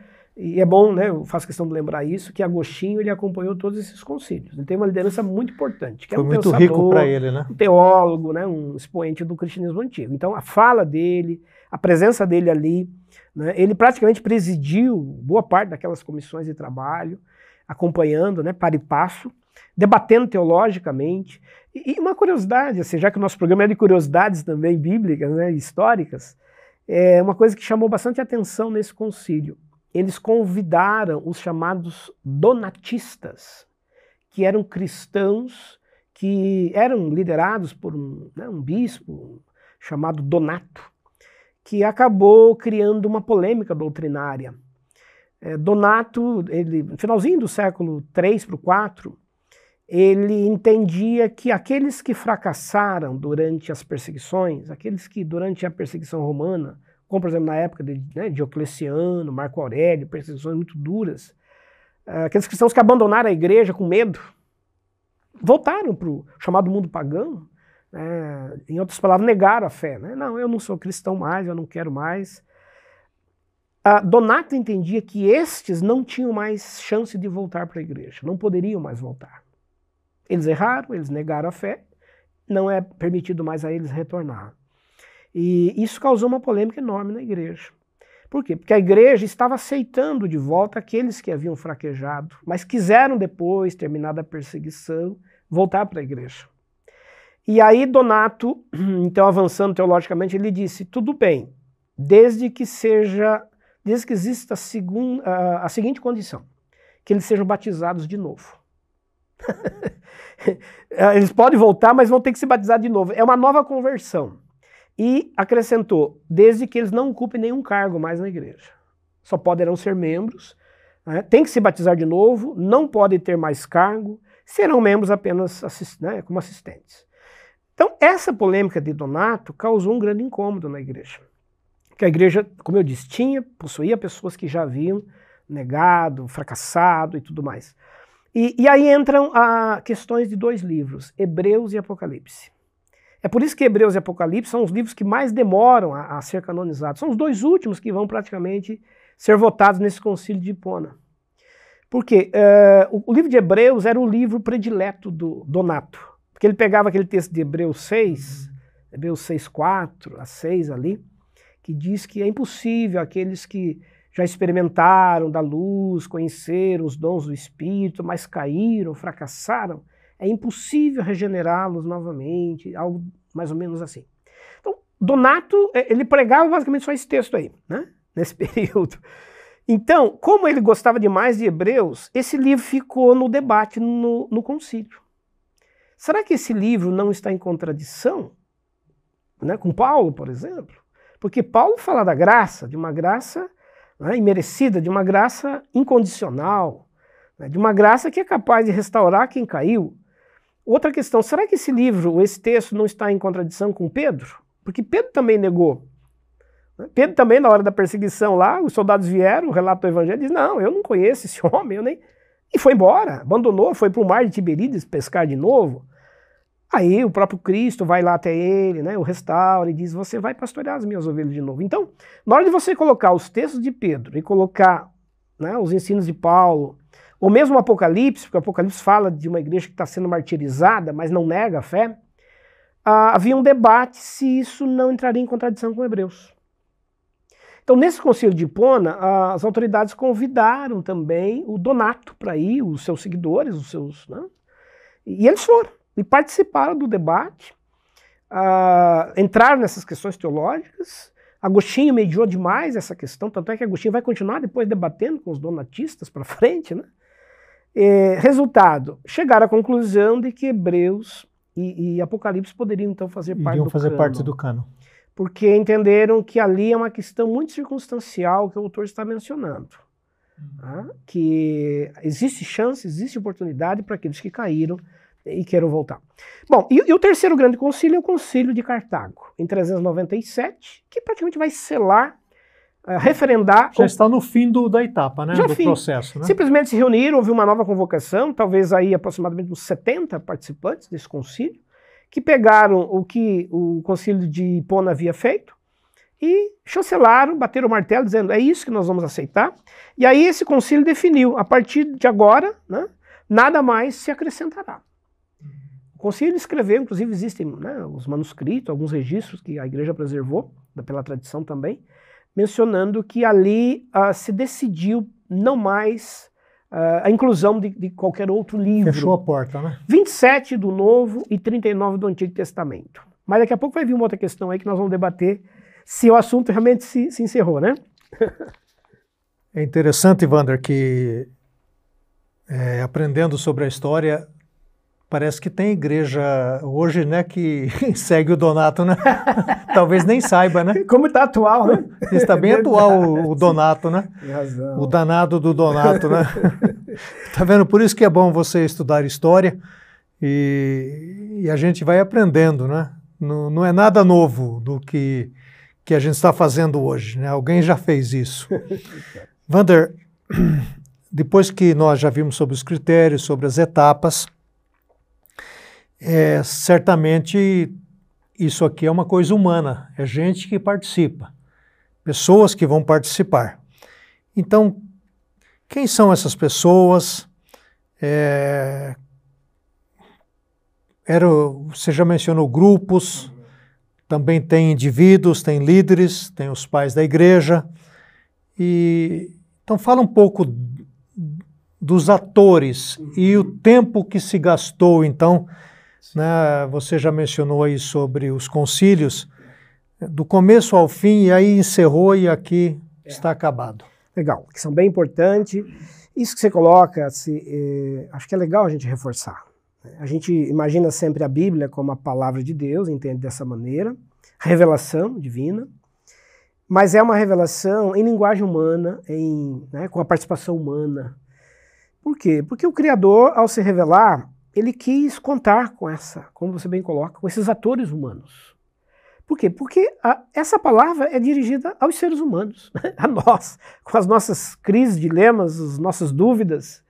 e é bom, né, eu faço questão de lembrar isso, que Agostinho ele acompanhou todos esses concílios. Ele tem uma liderança muito importante. Que Foi é um muito pensador, rico para ele, né? Um teólogo, né, um expoente do cristianismo antigo. Então, a fala dele, a presença dele ali, né, ele praticamente presidiu boa parte daquelas comissões de trabalho, acompanhando, né, para e passo, debatendo teologicamente. E, e uma curiosidade, assim, já que o nosso programa é de curiosidades também bíblicas, né, históricas, é uma coisa que chamou bastante atenção nesse concílio eles convidaram os chamados donatistas, que eram cristãos que eram liderados por um, né, um bispo chamado Donato, que acabou criando uma polêmica doutrinária. É, Donato, ele, no finalzinho do século III para o IV, ele entendia que aqueles que fracassaram durante as perseguições, aqueles que durante a perseguição romana como por exemplo na época de né, Diocleciano, Marco Aurélio, perseguições muito duras, uh, aqueles cristãos que abandonaram a igreja com medo, voltaram para o chamado mundo pagão, né, em outras palavras, negaram a fé. Né? Não, eu não sou cristão mais, eu não quero mais. Donato entendia que estes não tinham mais chance de voltar para a igreja, não poderiam mais voltar. Eles erraram, eles negaram a fé, não é permitido mais a eles retornar. E isso causou uma polêmica enorme na igreja. Por quê? Porque a igreja estava aceitando de volta aqueles que haviam fraquejado, mas quiseram depois, terminada a perseguição, voltar para a igreja. E aí Donato, então avançando teologicamente, ele disse: tudo bem, desde que seja, desde que exista a, a seguinte condição, que eles sejam batizados de novo. eles podem voltar, mas vão ter que se batizar de novo. É uma nova conversão. E acrescentou, desde que eles não ocupem nenhum cargo mais na igreja. Só poderão ser membros, né, tem que se batizar de novo, não podem ter mais cargo, serão membros apenas assist, né, como assistentes. Então, essa polêmica de Donato causou um grande incômodo na igreja. Que a igreja, como eu disse, tinha, possuía pessoas que já haviam negado, fracassado e tudo mais. E, e aí entram a questões de dois livros, Hebreus e Apocalipse. É por isso que Hebreus e Apocalipse são os livros que mais demoram a, a ser canonizados. São os dois últimos que vão praticamente ser votados nesse concílio de Hipona. Porque uh, o, o, livro de Hebreus era o livro predileto do Donato. Porque ele pegava aquele texto de Hebreus 6, Hebreus 6, 4 a 6 ali, que diz que é impossível aqueles que já experimentaram da luz, conheceram os dons do Espírito, mas caíram, fracassaram, é impossível regenerá-los novamente, algo mais ou menos assim. Então, Donato, é, ele pregava basicamente só esse texto aí, né? nesse período. Então, como ele gostava demais de Hebreus, esse livro ficou no debate no, no concílio. Será que esse livro não está em contradição né, com Paulo, por exemplo? Porque Paulo fala da graça, de uma graça né, imerecida, de uma graça incondicional, né, de uma graça que é capaz de restaurar quem caiu. Outra questão, será que esse livro, esse texto, não está em contradição com Pedro? Porque Pedro também negou. Né. Pedro também, na hora da perseguição lá, os soldados vieram, o relato do evangelho diz, não, eu não conheço esse homem, eu nem... E foi embora, abandonou, foi para o mar de Tiberíades pescar de novo. Aí o próprio Cristo vai lá até ele, né, o restaura e diz: Você vai pastorear as minhas ovelhas de novo. Então, na hora de você colocar os textos de Pedro e colocar né, os ensinos de Paulo, ou mesmo o Apocalipse, porque o Apocalipse fala de uma igreja que está sendo martirizada, mas não nega a fé, ah, havia um debate se isso não entraria em contradição com Hebreus. Então, nesse concílio de Hipona, as autoridades convidaram também o Donato para ir, os seus seguidores, os seus. Né, e eles foram e participaram do debate, uh, entraram nessas questões teológicas. Agostinho mediou demais essa questão, tanto é que Agostinho vai continuar depois debatendo com os donatistas para frente. Né? E, resultado, chegaram à conclusão de que Hebreus e, e Apocalipse poderiam então fazer parte Iriam do fazer cano, parte do cano. Porque entenderam que ali é uma questão muito circunstancial que o autor está mencionando. Tá? Que existe chance, existe oportunidade para aqueles que caíram e queiram voltar. Bom, e, e, o terceiro grande concílio é o concílio de Cartago, em 397, que praticamente vai selar, uh, referendar... Já o... está no fim do, da etapa, né, Já do fim. processo. Né? Simplesmente se reuniram, houve uma nova convocação, talvez aí aproximadamente uns 70 participantes desse concílio, que pegaram o que o concílio de Hipona havia feito, e chancelaram, bateram o martelo, dizendo é isso que nós vamos aceitar. E aí esse concílio definiu, a partir de agora, né, nada mais se acrescentará. Concílio escreveu, inclusive existem né, os manuscritos, alguns registros que a igreja preservou, pela tradição também, mencionando que ali uh, se decidiu não mais uh, a inclusão de, de, qualquer outro livro. Fechou a porta, né? 27 do Novo e 39 do Antigo Testamento. Mas daqui a pouco vai vir uma outra questão aí que nós vamos debater se o assunto realmente se, se encerrou, né? é interessante, Wander, que é, aprendendo sobre a história, Parece que tem igreja hoje, né, que segue o Donato, né? Talvez nem saiba, né? Como está atual, né? Está bem é atual o, o, Donato, né? Tem razão. O danado do Donato, né? tá vendo? Por isso que é bom você estudar história e, e a gente vai aprendendo, né? Não, não é nada novo do que, que a gente está fazendo hoje, né? Alguém já fez isso. Vander, depois que nós já vimos sobre os critérios, sobre as etapas, é, certamente isso aqui é uma coisa humana, é gente que participa, pessoas que vão participar. Então, quem são essas pessoas? É, era, você já mencionou grupos, também tem indivíduos, tem líderes, tem os pais da igreja. E, então, fala um pouco dos atores e o tempo que se gastou, então, né? Você já mencionou aí sobre os concílios, do começo ao fim, e aí encerrou e aqui é. está acabado. Legal, que são bem importantes. Isso que você coloca, se, eh, acho que é legal a gente reforçar. A gente imagina sempre a Bíblia como a palavra de Deus, entende dessa maneira, revelação divina. mas é uma revelação em linguagem humana, em, né, com a participação humana. Por quê? Porque o Criador, ao se revelar, ele quis contar com essa, como você bem coloca, com esses atores humanos. Por quê? Porque a, essa palavra é dirigida aos seres humanos, a nós, com as nossas crises, dilemas, as nossas dúvidas,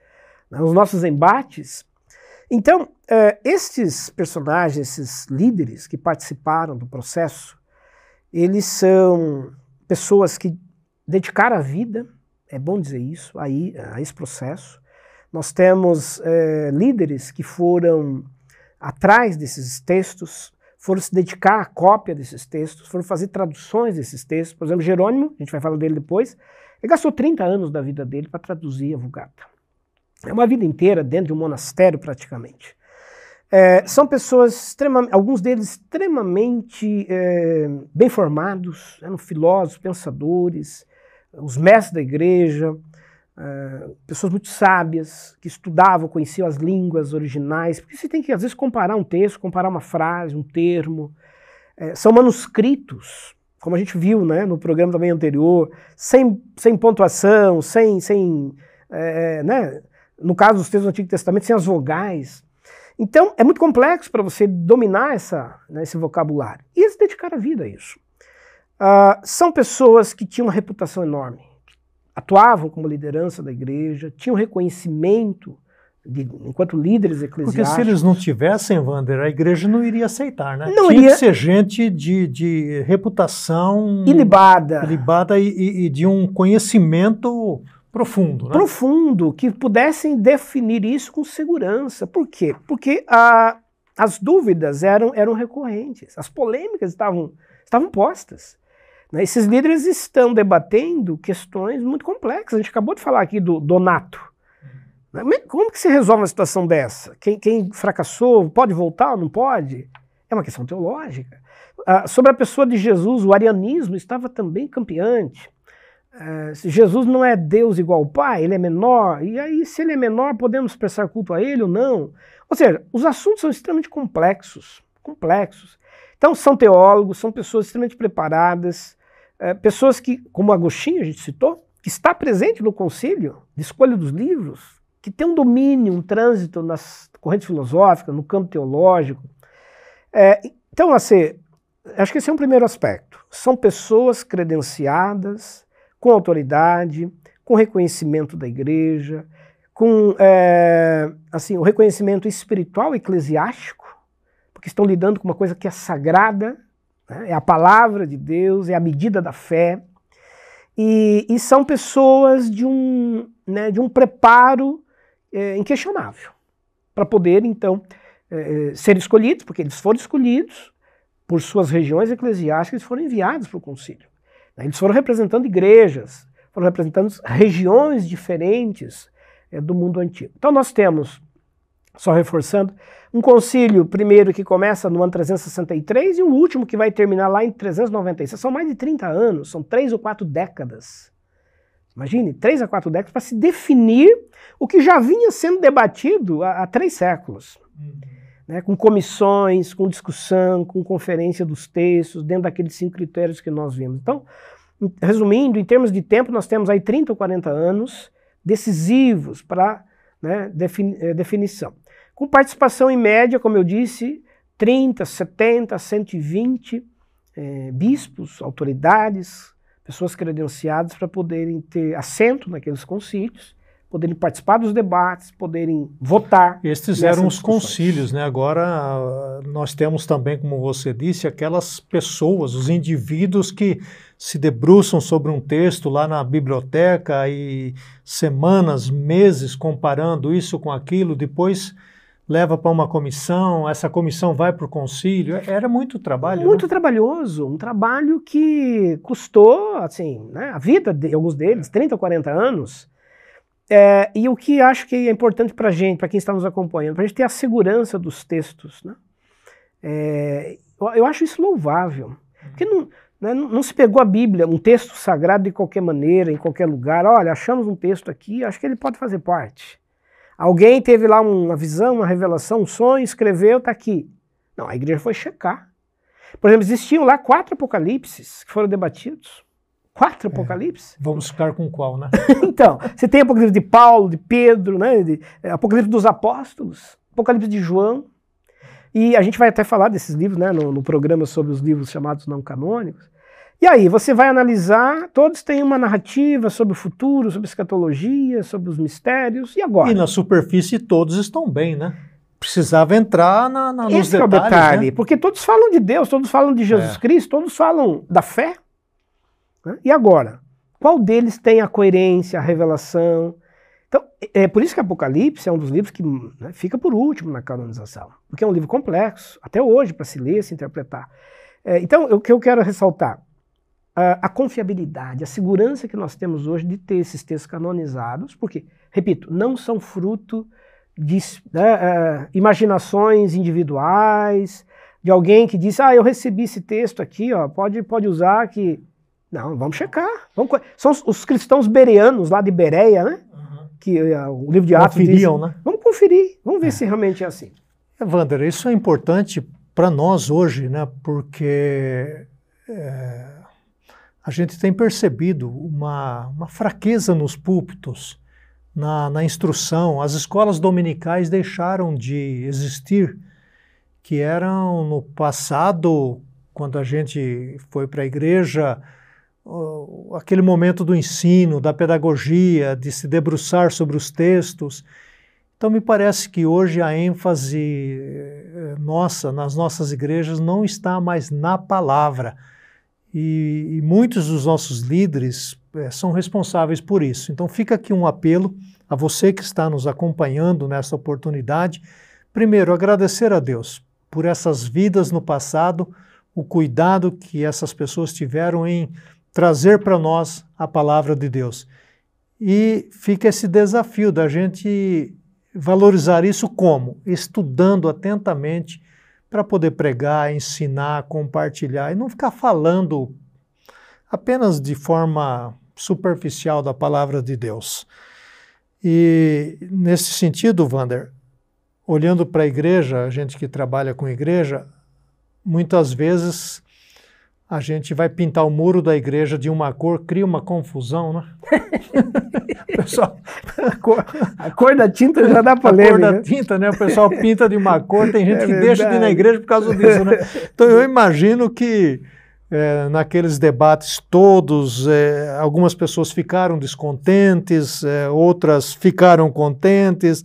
né, os nossos embates. Então, é, estes personagens, esses líderes que participaram do processo, eles são pessoas que dedicaram a vida, é bom dizer isso, aí, a esse processo. Nós temos é, líderes que foram atrás desses textos, foram se dedicar à cópia desses textos, foram fazer traduções desses textos. Por exemplo, Jerônimo, a gente vai falar dele depois, ele gastou 30 anos da vida dele para traduzir a Vulgata. É uma vida inteira dentro de um monastério, praticamente. É, são pessoas, alguns deles extremamente é, bem formados, eram filósofos, pensadores, os mestres da igreja, pessoas muito sábias, que estudavam, conheciam as línguas originais, porque você tem que, às vezes, comparar um texto, comparar uma frase, um termo. É, são manuscritos, como a gente viu né, no programa também anterior, sem, sem pontuação, sem, sem é, né, no caso dos textos do Antigo Testamento, sem as vogais. Então, é muito complexo para você dominar essa, né, esse vocabulário. E eles dedicaram a vida a isso. Uh, são pessoas que tinham uma reputação enorme, atuavam como liderança da igreja, tinham reconhecimento de, enquanto líderes eclesiásticos. Porque se eles não tivessem, Wander, a igreja não iria aceitar, né? Não Tinha iria... que ser gente de, de reputação... Ilibada. Ilibada e, e, e de um conhecimento profundo, né? Profundo, que pudessem definir isso com segurança. Por quê? Porque a, as dúvidas eram, eram recorrentes, as polêmicas estavam, estavam postas. Né? Esses líderes estão debatendo questões muito complexas. A gente acabou de falar aqui do Donato. Né? Como que se resolve uma situação dessa? Quem, quem fracassou pode voltar ou não pode? É uma questão teológica. Ah, sobre a pessoa de Jesus, o arianismo estava também campeante. Se Jesus não é Deus igual ao Pai, ele é menor, e aí, se ele é menor, podemos prestar culto a ele ou não? Ou seja, os assuntos são extremamente complexos. Complexos. Então, são teólogos, são pessoas extremamente preparadas, é, pessoas que, como Agostinho, a gente citou, que está presente no concílio de escolha dos livros, que tem um domínio, um trânsito nas correntes filosóficas, no campo teológico. É, então, assim, acho que esse é um primeiro aspecto. São pessoas credenciadas, com autoridade, com reconhecimento da igreja, com é, assim, o reconhecimento espiritual eclesiástico, porque estão lidando com uma coisa que é sagrada, né? é a palavra de Deus, é a medida da fé, e, e são pessoas de um, né, de um preparo é, inquestionável para poder, então, é, ser escolhidos, porque eles foram escolhidos por suas regiões eclesiásticas, foram enviados para o concílio. Eles foram representando igrejas, foram representando regiões diferentes é, do mundo antigo. Então nós temos, só reforçando, um concílio primeiro que começa no ano 363 e o último que vai terminar lá em 396. São mais de 30 anos, são três ou quatro décadas. Imagine, três a quatro décadas para se definir o que já vinha sendo debatido há, há três séculos. Uhum. Né, com comissões, com discussão, com conferência dos textos, dentro daqueles cinco critérios que nós vimos. Então, resumindo, em termos de tempo, nós temos aí 30 ou 40 anos decisivos para né, defini eh, definição. Com participação em média, como eu disse, 30, 70, 120 é, bispos, autoridades, pessoas credenciadas para poderem ter assento naqueles concílios poderem participar dos debates, poderem votar. Estes eram os concílios, né? Agora nós temos também, como você disse, aquelas pessoas, os indivíduos que se debruçam sobre um texto lá na biblioteca e semanas, meses comparando isso com aquilo, depois leva para uma comissão, essa comissão vai para o concílio. Era muito trabalho. Muito né? trabalhoso, um trabalho que custou assim, né, a vida de alguns deles, 30 ou 40 anos. É, e o que acho que é importante para a gente, para quem está nos acompanhando, para a gente ter a segurança dos textos. Né? É, eu, eu, acho isso louvável. Porque não, né, não, não, se pegou a Bíblia, um texto sagrado de qualquer maneira, em qualquer lugar. Olha, achamos um texto aqui, acho que ele pode fazer parte. Alguém teve lá uma visão, uma revelação, um sonho, escreveu, está aqui. Não, a igreja foi checar. Por exemplo, existiam lá quatro apocalipses que foram debatidos. Quatro Apocalipse? Vamos ficar com qual, né? então, você tem Apocalipse de Paulo, de Pedro, né? De, é, Apocalipse dos Apóstolos, Apocalipse de João. E a gente vai até falar desses livros né, no, no programa sobre os livros chamados não canônicos. E aí, você vai analisar, todos têm uma narrativa sobre o futuro, sobre escatologia, sobre os mistérios, e agora? E na superfície todos estão bem, né? Precisava entrar na, na, nos Esse é o detalhes, detalhe, né? porque todos falam de Deus, todos falam de Jesus É. Cristo, todos falam da fé. né? E agora? Qual deles tem a coerência, a revelação? Então, é por isso que Apocalipse é um dos livros que né, fica por último na canonização, porque é um livro complexo, até hoje, para se ler, se interpretar. É, então, o que eu quero ressaltar? A, a confiabilidade, a segurança que nós temos hoje de ter esses textos canonizados, porque, repito, não são fruto de né, eh, imaginações individuais, de alguém que disse, ah, eu recebi esse texto aqui, ó, pode, pode usar que... Não, vamos checar. Vamos São os, os cristãos bereanos lá de Bereia, né? Que eh, o livro de Atos diz- Conferiam, né? Vamos conferir, vamos ver se realmente é assim. É, Wander, isso é importante para nós hoje, né? Porque é, a gente tem percebido uma, uma fraqueza nos púlpitos, na, na instrução. As escolas dominicais deixaram de existir, que eram no passado, quando a gente foi para a igreja, aquele momento do ensino, da pedagogia, de se debruçar sobre os textos. Então, me parece que hoje a ênfase eh, nossa, nas nossas igrejas, não está mais na palavra. E, e muitos dos nossos líderes eh, são responsáveis por isso. Então, fica aqui um apelo a você que está nos acompanhando nessa oportunidade. Primeiro, agradecer a Deus por essas vidas no passado, o cuidado que essas pessoas tiveram em trazer para nós a palavra de Deus. E fica esse desafio da gente valorizar isso como? Estudando atentamente para poder pregar, ensinar, compartilhar e não ficar falando apenas de forma superficial da palavra de Deus. E nesse sentido, Vander, olhando para a igreja, a gente que trabalha com igreja, muitas vezes a gente vai pintar o muro da igreja de uma cor, cria uma confusão, né? Pessoal, A cor, a cor da tinta já dá a cor polêmica. da né? tinta, né? O pessoal pinta de uma cor, tem gente É que deixa de ir na verdade. igreja por causa disso, né? Então eu imagino que eh, naqueles debates todos, eh, algumas pessoas ficaram descontentes, eh, outras ficaram contentes.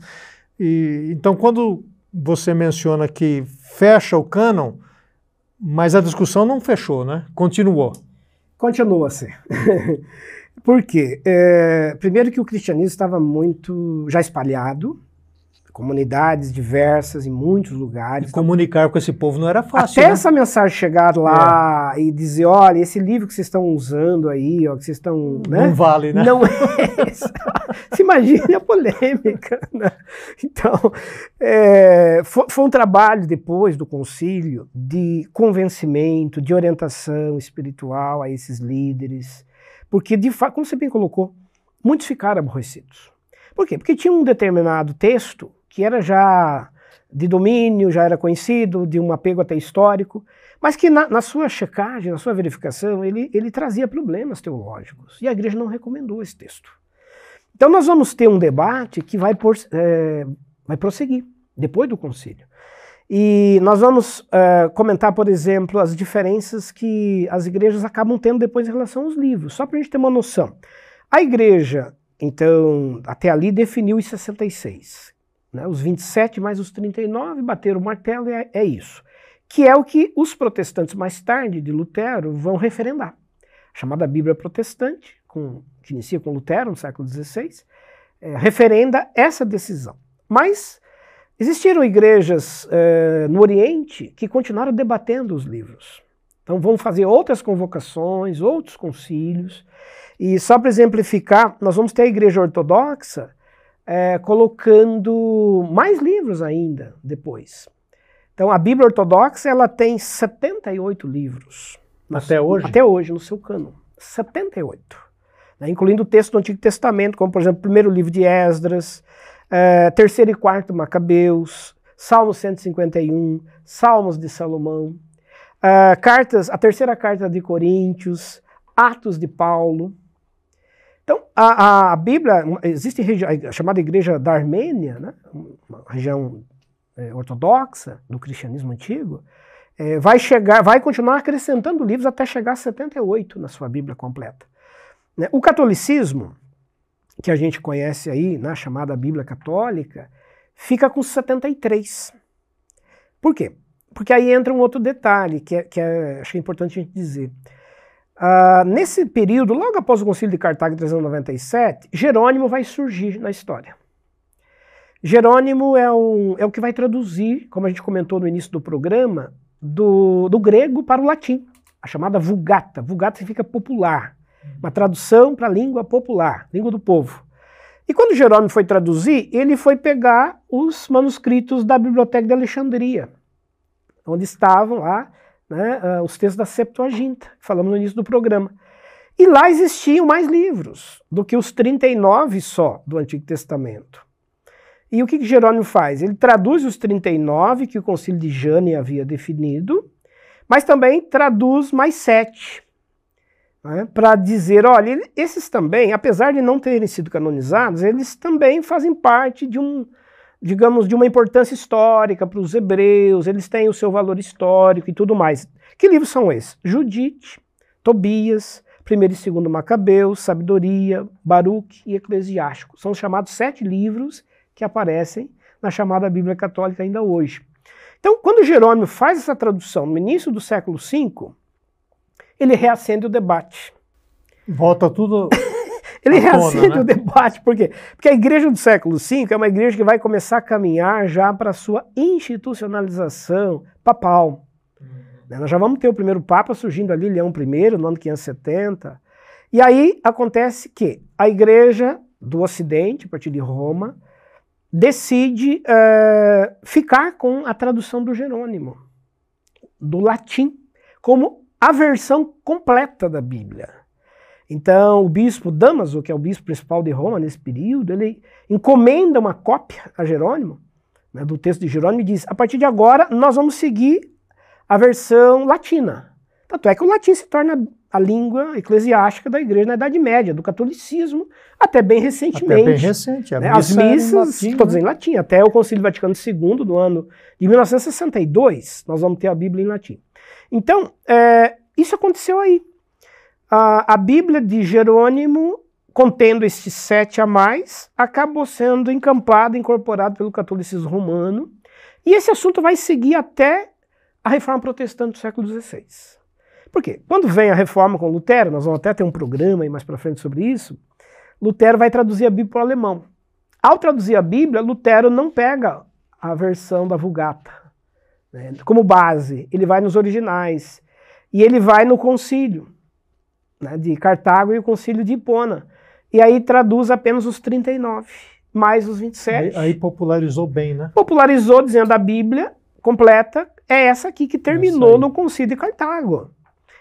E, então, quando você menciona que fecha o cânon, mas a discussão não fechou, né? Continuou. Continua a ser. Por quê? É, primeiro que o cristianismo estava muito já espalhado, comunidades diversas em muitos lugares. Então, Comunicar com esse povo não era fácil. Até né? essa mensagem chegar lá e dizer, olha, esse livro que vocês estão usando aí, ó, que vocês estão, né? Não vale, né? Não é. Se imagine a polêmica. Né? Então, é, foi, foi um trabalho depois do concílio de convencimento, de orientação espiritual a esses líderes, porque, de fato, como você bem colocou, muitos ficaram aborrecidos. Por quê? Porque tinha um determinado texto que era já de domínio, já era conhecido, de um apego até histórico, mas que na, na sua checagem, na sua verificação, ele, ele trazia problemas teológicos. E a igreja não recomendou esse texto. Então nós vamos ter um debate que vai, por, é, vai prosseguir depois do concílio. E nós vamos é, comentar, por exemplo, as diferenças que as igrejas acabam tendo depois em relação aos livros, só para a gente ter uma noção. A igreja, então, até ali definiu os 66. Né? Os 27 mais os 39 bateram o martelo e é, é isso. Que é o que os protestantes mais tarde, de Lutero, vão referendar. A chamada Bíblia Protestante, com, que inicia com Lutero no século XVI, é, referenda essa decisão. Mas existiram igrejas é, no Oriente que continuaram debatendo os livros. Então vão fazer outras convocações, outros concílios. E só para exemplificar, nós vamos ter a igreja ortodoxa é, colocando mais livros ainda depois. Então a Bíblia ortodoxa ela tem 78 livros. no Até seu- hoje? Até hoje, no seu cânon. 78. Né, incluindo o texto do Antigo Testamento, como por exemplo o primeiro livro de Esdras, é, terceiro e quarto Macabeus, Salmo 151, Salmos de Salomão, ah, cartas, a terceira carta de Coríntios, Atos de Paulo. Então, a, a Bíblia, existe a chamada Igreja da Armênia, né? uma região é, ortodoxa do cristianismo antigo, é, vai chegar, vai continuar acrescentando livros até chegar a 78 na sua Bíblia completa. Né? O catolicismo, que a gente conhece aí na chamada Bíblia Católica, fica com 73. Por quê? Porque aí entra um outro detalhe que, é, que é, acho que é importante a gente dizer. Uh, nesse período, logo após o Concílio de Cartago em 397, Jerônimo vai surgir na história. Jerônimo é, um, é o que vai traduzir, como a gente comentou no início do programa, do, do grego para o latim, a chamada Vulgata. Vulgata significa popular, uma tradução para a língua popular, língua do povo. E quando Jerônimo foi traduzir, ele foi pegar os manuscritos da Biblioteca de Alexandria, onde estavam lá né, uh, os textos da Septuaginta, que falamos no início do programa. E lá existiam mais livros do que os 39 só do Antigo Testamento. E o que, que Jerônimo faz? Ele traduz os 39 que o Concílio de Jane havia definido, mas também traduz mais sete, né, para dizer, olha, esses também, apesar de não terem sido canonizados, eles também fazem parte de um, digamos, de uma importância histórica para os hebreus, eles têm o seu valor histórico e tudo mais. Que livros são esses? Judite, Tobias, primeiro e segundo Macabeus, Sabedoria, Baruch e Eclesiástico. São os chamados sete livros que aparecem na chamada Bíblia Católica ainda hoje. Então, quando Jerônimo faz essa tradução no início do século V, ele reacende o debate. Volta tudo Ele reacende né? o debate, por quê? Porque a igreja do século V é uma igreja que vai começar a caminhar já para a sua institucionalização papal. Uhum. Nós já vamos ter o primeiro Papa surgindo ali, Leão I, no ano 570. E aí acontece que a igreja do Ocidente, a partir de Roma, decide uh, ficar com a tradução do Jerônimo, do latim, como a versão completa da Bíblia. Então, o bispo Damaso, que é o bispo principal de Roma nesse período, ele encomenda uma cópia a Jerônimo, né, do texto de Jerônimo, e diz: a partir de agora nós vamos seguir a versão latina. Tanto é que o latim se torna a língua eclesiástica da igreja na Idade Média, do catolicismo, até bem recentemente. Até bem recente. Né? As missas, em latim, todas né? em latim. Até o Concílio Vaticano II, do ano de 1962, nós vamos ter a Bíblia em latim. Então, é, isso aconteceu aí. A, a Bíblia de Jerônimo, contendo esses sete a mais, acabou sendo encampada, incorporada pelo catolicismo romano. E esse assunto vai seguir até a reforma protestante do século XVI. Por quê? Quando vem a reforma com Lutero, nós vamos até ter um programa aí mais para frente sobre isso, Lutero vai traduzir a Bíblia para o alemão. Ao traduzir a Bíblia, Lutero não pega a versão da Vulgata né, como base, ele vai nos originais. E ele vai no concílio né, de Cartago e o concílio de Hipona. E aí traduz apenas os 39, mais os 27. Aí, aí popularizou bem, né? Popularizou dizendo a Bíblia completa é essa aqui que terminou no concílio de Cartago.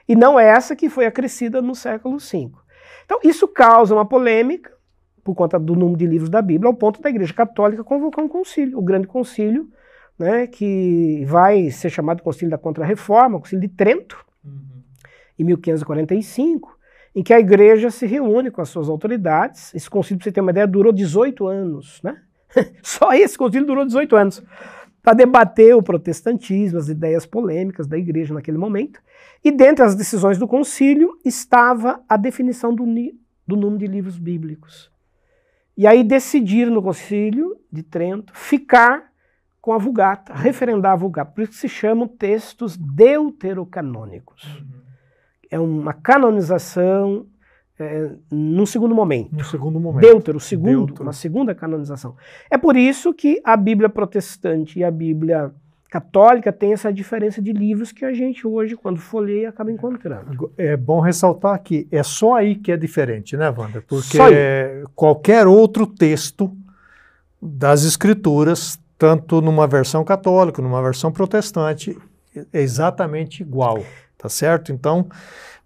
E não é essa que foi acrescida no século V. Então isso causa uma polêmica, por conta do número de livros da Bíblia, ao ponto da Igreja Católica convocar um concílio, o Grande Concílio, né, que vai ser chamado Concílio da Contra-Reforma, o Concílio de Trento, em 1545, em que a igreja se reúne com as suas autoridades. Esse concílio, para você ter uma ideia, durou 18 anos, né? Só esse concílio durou 18 anos para debater o protestantismo, as ideias polêmicas da igreja naquele momento. E dentre as decisões do concílio estava a definição do, do número de livros bíblicos. E aí decidiram no concílio de Trento ficar com a Vulgata, referendar a Vulgata. Por isso se chamam textos deuterocanônicos. Uhum é uma canonização é, num segundo momento. No segundo momento. Deutero, segundo, Deutero. uma segunda canonização. É por isso que a Bíblia protestante e a Bíblia católica tem essa diferença de livros que a gente hoje, quando folheia, acaba encontrando. É bom ressaltar que é só aí que é diferente, né, Wanda? Porque qualquer outro texto das escrituras, tanto numa versão católica, numa versão protestante, é exatamente igual tá certo? Então,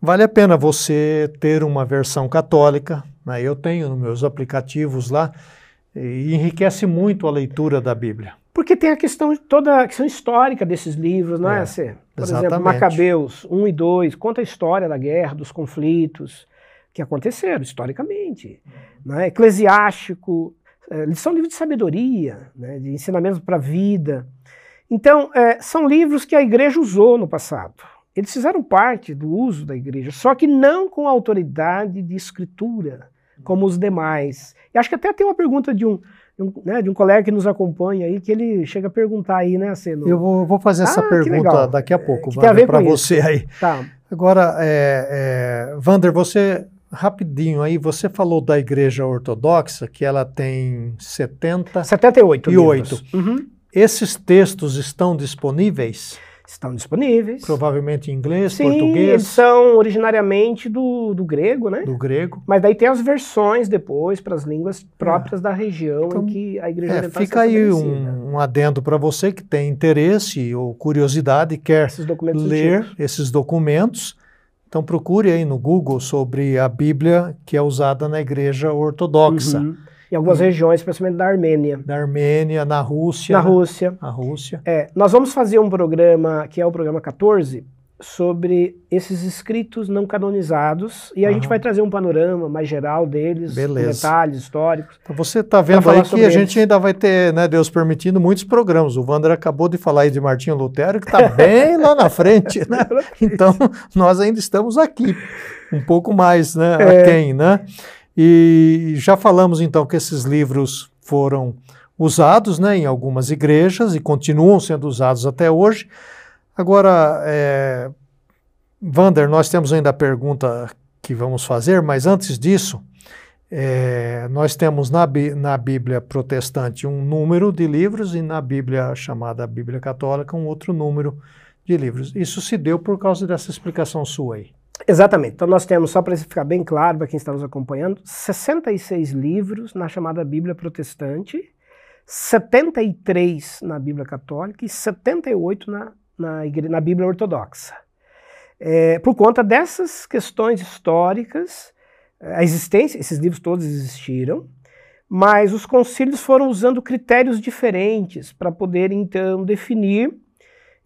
vale a pena você ter uma versão católica, né? eu tenho nos meus aplicativos lá, e enriquece muito a leitura da Bíblia. Porque tem a questão toda a questão histórica desses livros, não é, É, Cê? Por exatamente. exemplo, Macabeus 1 e 2 conta a história da guerra, dos conflitos que aconteceram historicamente. Né? Eclesiástico, eh, eles são livros de sabedoria, né? de ensinamentos para a vida. Então, eh, são livros que a igreja usou no passado. Eles fizeram parte do uso da igreja, só que não com autoridade de escritura, como os demais. E acho que até tem uma pergunta de um, de um, né, de um colega que nos acompanha aí, que ele chega a perguntar aí, né, Ceno? Eu vou, vou fazer essa Ah, pergunta daqui a pouco, ver para com isso. você aí. Tá. Agora, é, é, Vander, você, rapidinho aí, você falou da igreja ortodoxa, que ela tem 70. 78 E livros. Uhum. Esses textos estão disponíveis? Estão disponíveis. Provavelmente em inglês, Sim, eles português, são originariamente do, do grego, né? do grego. Mas daí tem as versões depois para as línguas próprias da região Então, em que a igreja É, oriental fica aí um, um adendo para você que tem interesse ou curiosidade e quer Esses ler antigos. esses documentos. Então procure aí no Google sobre a Bíblia que é usada na igreja ortodoxa, Uhum. Em algumas regiões, especialmente da Armênia, da Armênia, na Rússia. na né? Rússia. A Rússia. É, nós vamos fazer um programa, que é o programa 14, sobre esses escritos não canonizados, e a gente vai trazer um panorama mais geral deles, detalhes históricos. Então você está vendo aí que a eles. gente ainda vai ter, né, Deus permitindo, muitos programas. O Wander acabou de falar aí de Martinho Lutero, que está bem lá na frente, né? Então, nós ainda estamos aqui, um pouco mais, né, É. aquém, né? E já falamos, então, que esses livros foram usados, né, em algumas igrejas e continuam sendo usados até hoje. Agora, é, Vander, nós temos ainda a pergunta que vamos fazer, mas antes disso, é, nós temos na, na Bíblia protestante um número de livros e na Bíblia chamada Bíblia Católica um outro número de livros. Isso se deu por causa dessa explicação sua aí. Exatamente. Então nós temos, só para ficar bem claro para quem está nos acompanhando, 66 livros na chamada Bíblia Protestante, 73 na Bíblia Católica e 78 na, na, igre- na Bíblia Ortodoxa. É, por conta dessas questões históricas, a existência, esses livros todos existiram, mas os concílios foram usando critérios diferentes para poder então definir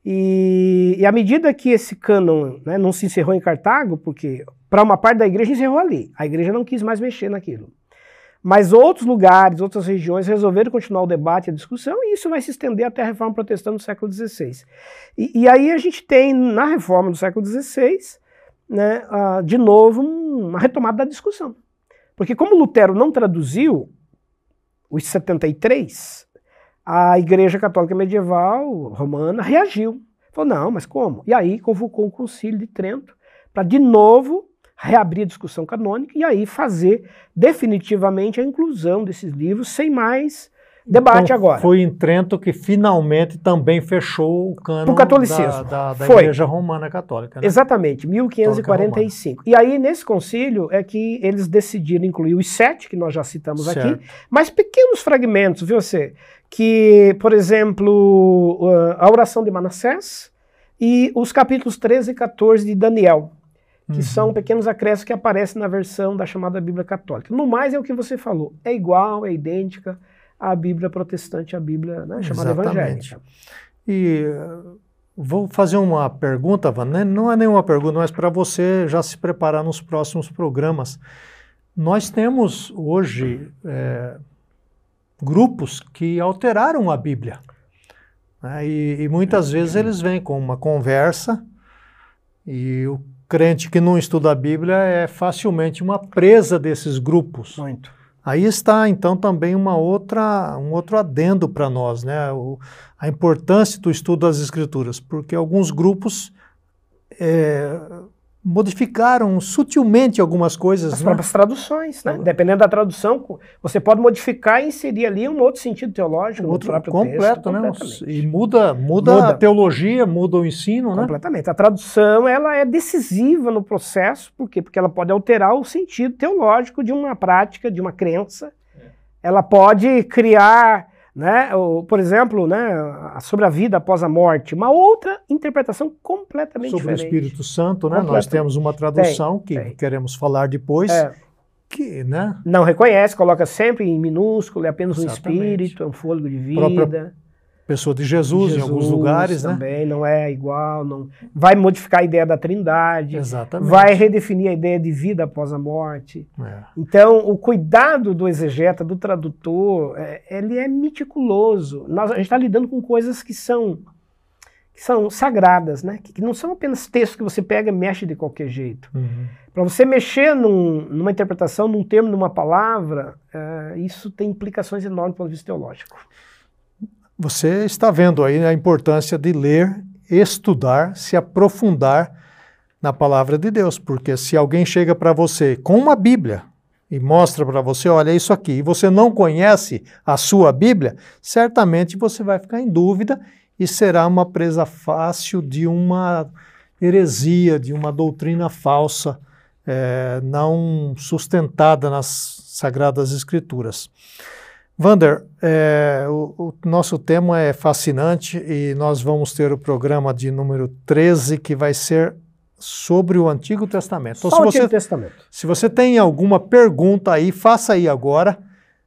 e, e à medida que esse cânon né, não se encerrou em Cartago, porque para uma parte da igreja encerrou ali, a igreja não quis mais mexer naquilo. Mas outros lugares, outras regiões resolveram continuar o debate e a discussão, e isso vai se estender até a reforma protestante do século XVI. E, e aí a gente tem, na reforma do século XVI, né, ah, de novo, um- uma retomada da discussão. Porque como Lutero não traduziu os 73, a Igreja Católica Medieval Romana reagiu. Falou, não, mas como? E aí convocou o Concílio de Trento para, de novo, reabrir a discussão canônica e aí fazer definitivamente a inclusão desses livros sem mais debate Então, agora. Foi em Trento que finalmente também fechou o cano catolicismo. da, da, da. Igreja Romana Católica. Né? Exatamente, 1545. E aí, nesse concílio, é que eles decidiram incluir os sete, que nós já citamos aqui, Certo. mas pequenos fragmentos, viu você? Que, por exemplo, a oração de Manassés e os capítulos 13 e 14 de Daniel, que Uhum. são pequenos acréscimos que aparecem na versão da chamada Bíblia Católica. No mais, é o que você falou, é igual, é idêntica à Bíblia protestante, à Bíblia né, chamada Exatamente. evangélica. E uh, vou fazer uma pergunta, Van, né? não é nenhuma pergunta, mas para você já se preparar nos próximos programas. Nós temos hoje é, grupos que alteraram a Bíblia. né? E, e muitas vezes eles vêm com uma conversa e o crente que não estuda a Bíblia é facilmente uma presa desses grupos. Muito. Aí está então também uma outra, um outro adendo para nós, né? O- a importância do estudo das escrituras, porque alguns grupos é, modificaram sutilmente algumas coisas, As né? próprias traduções, né? Dependendo da tradução, você pode modificar e inserir ali um outro sentido teológico no outro próprio completo, texto. né? E muda, muda, Muda. a teologia, muda o ensino, né? Completamente. A tradução ela é decisiva no processo, por quê? Porque ela pode alterar o sentido teológico de uma prática, de uma crença. Ela pode criar, né, o- por exemplo, né, sobre a vida após a morte, uma outra interpretação completamente Sobre o diferente. Espírito Santo, né? Nós temos uma tradução que tem. queremos falar depois, É, que, né? não reconhece, coloca sempre em minúsculo, é apenas um Exatamente. espírito, é um fôlego de Própria- vida. Pessoa de Jesus, Jesus, em alguns lugares, também, né? Também não é igual, não vai modificar a ideia da Trindade, Exatamente. vai redefinir a ideia de vida após a morte. É. Então, o cuidado do exegeta, do tradutor, é, ele é meticuloso. Nós, a gente está lidando com coisas que são que são sagradas, né? Que, que, não são apenas textos que você pega e mexe de qualquer jeito. Uhum. Para você mexer num, numa interpretação, num termo, numa palavra, uh, isso tem implicações enormes do ponto de vista teológico. Você está vendo aí a importância de ler, estudar, se aprofundar na palavra de Deus, porque se alguém chega para você com uma Bíblia e mostra para você, olha isso aqui, e você não conhece a sua Bíblia, certamente você vai ficar em dúvida e será uma presa fácil de uma heresia, de uma doutrina falsa, é, não sustentada nas Sagradas Escrituras. Vander, é, o, o, nosso tema é fascinante e nós vamos ter o programa de número 13 que vai ser sobre o Antigo Testamento. Então, Só se o Antigo Testamento. Se você tem alguma pergunta aí, faça aí agora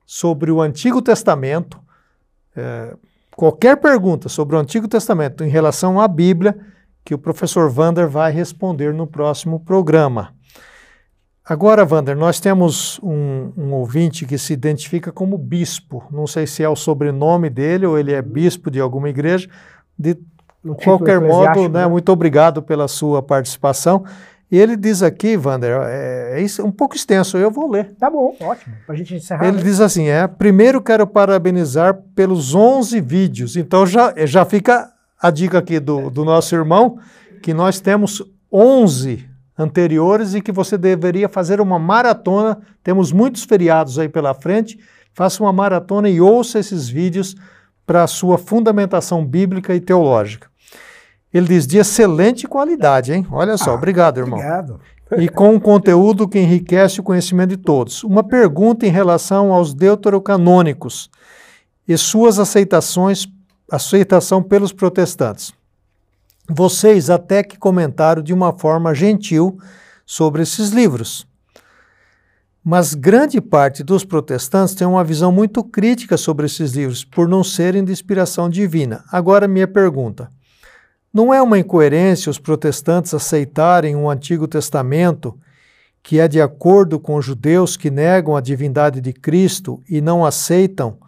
sobre o Antigo Testamento. É, qualquer pergunta sobre o Antigo Testamento em relação à Bíblia, que o professor Vander vai responder no próximo programa. Agora, Wander, nós temos um, um, ouvinte que se identifica como bispo. Não sei se é o sobrenome dele ou ele é bispo de alguma igreja. De no qualquer modo, né, né? muito obrigado pela sua participação. E ele diz aqui, Wander, é, é um pouco extenso, eu vou ler. Tá bom, ótimo, para a gente encerrar. Ele né? diz assim, é, primeiro quero parabenizar pelos 11 vídeos. Então já, já fica a dica aqui do, do nosso irmão, que nós temos 11 anteriores e que você deveria fazer uma maratona. Temos muitos feriados aí pela frente. Faça uma maratona e ouça esses vídeos para a sua fundamentação bíblica e teológica. Ele diz de excelente qualidade, hein? Olha só, ah, obrigado, irmão. Obrigado. E com um conteúdo que enriquece o conhecimento de todos. Uma pergunta em relação aos deuterocanônicos e suas aceitações, aceitação pelos protestantes. Vocês até que comentaram de uma forma gentil sobre esses livros. Mas grande parte dos protestantes tem uma visão muito crítica sobre esses livros, por não serem de inspiração divina. Agora, minha pergunta: não é uma incoerência os protestantes aceitarem um Antigo Testamento que é de acordo com os judeus que negam a divindade de Cristo e não aceitam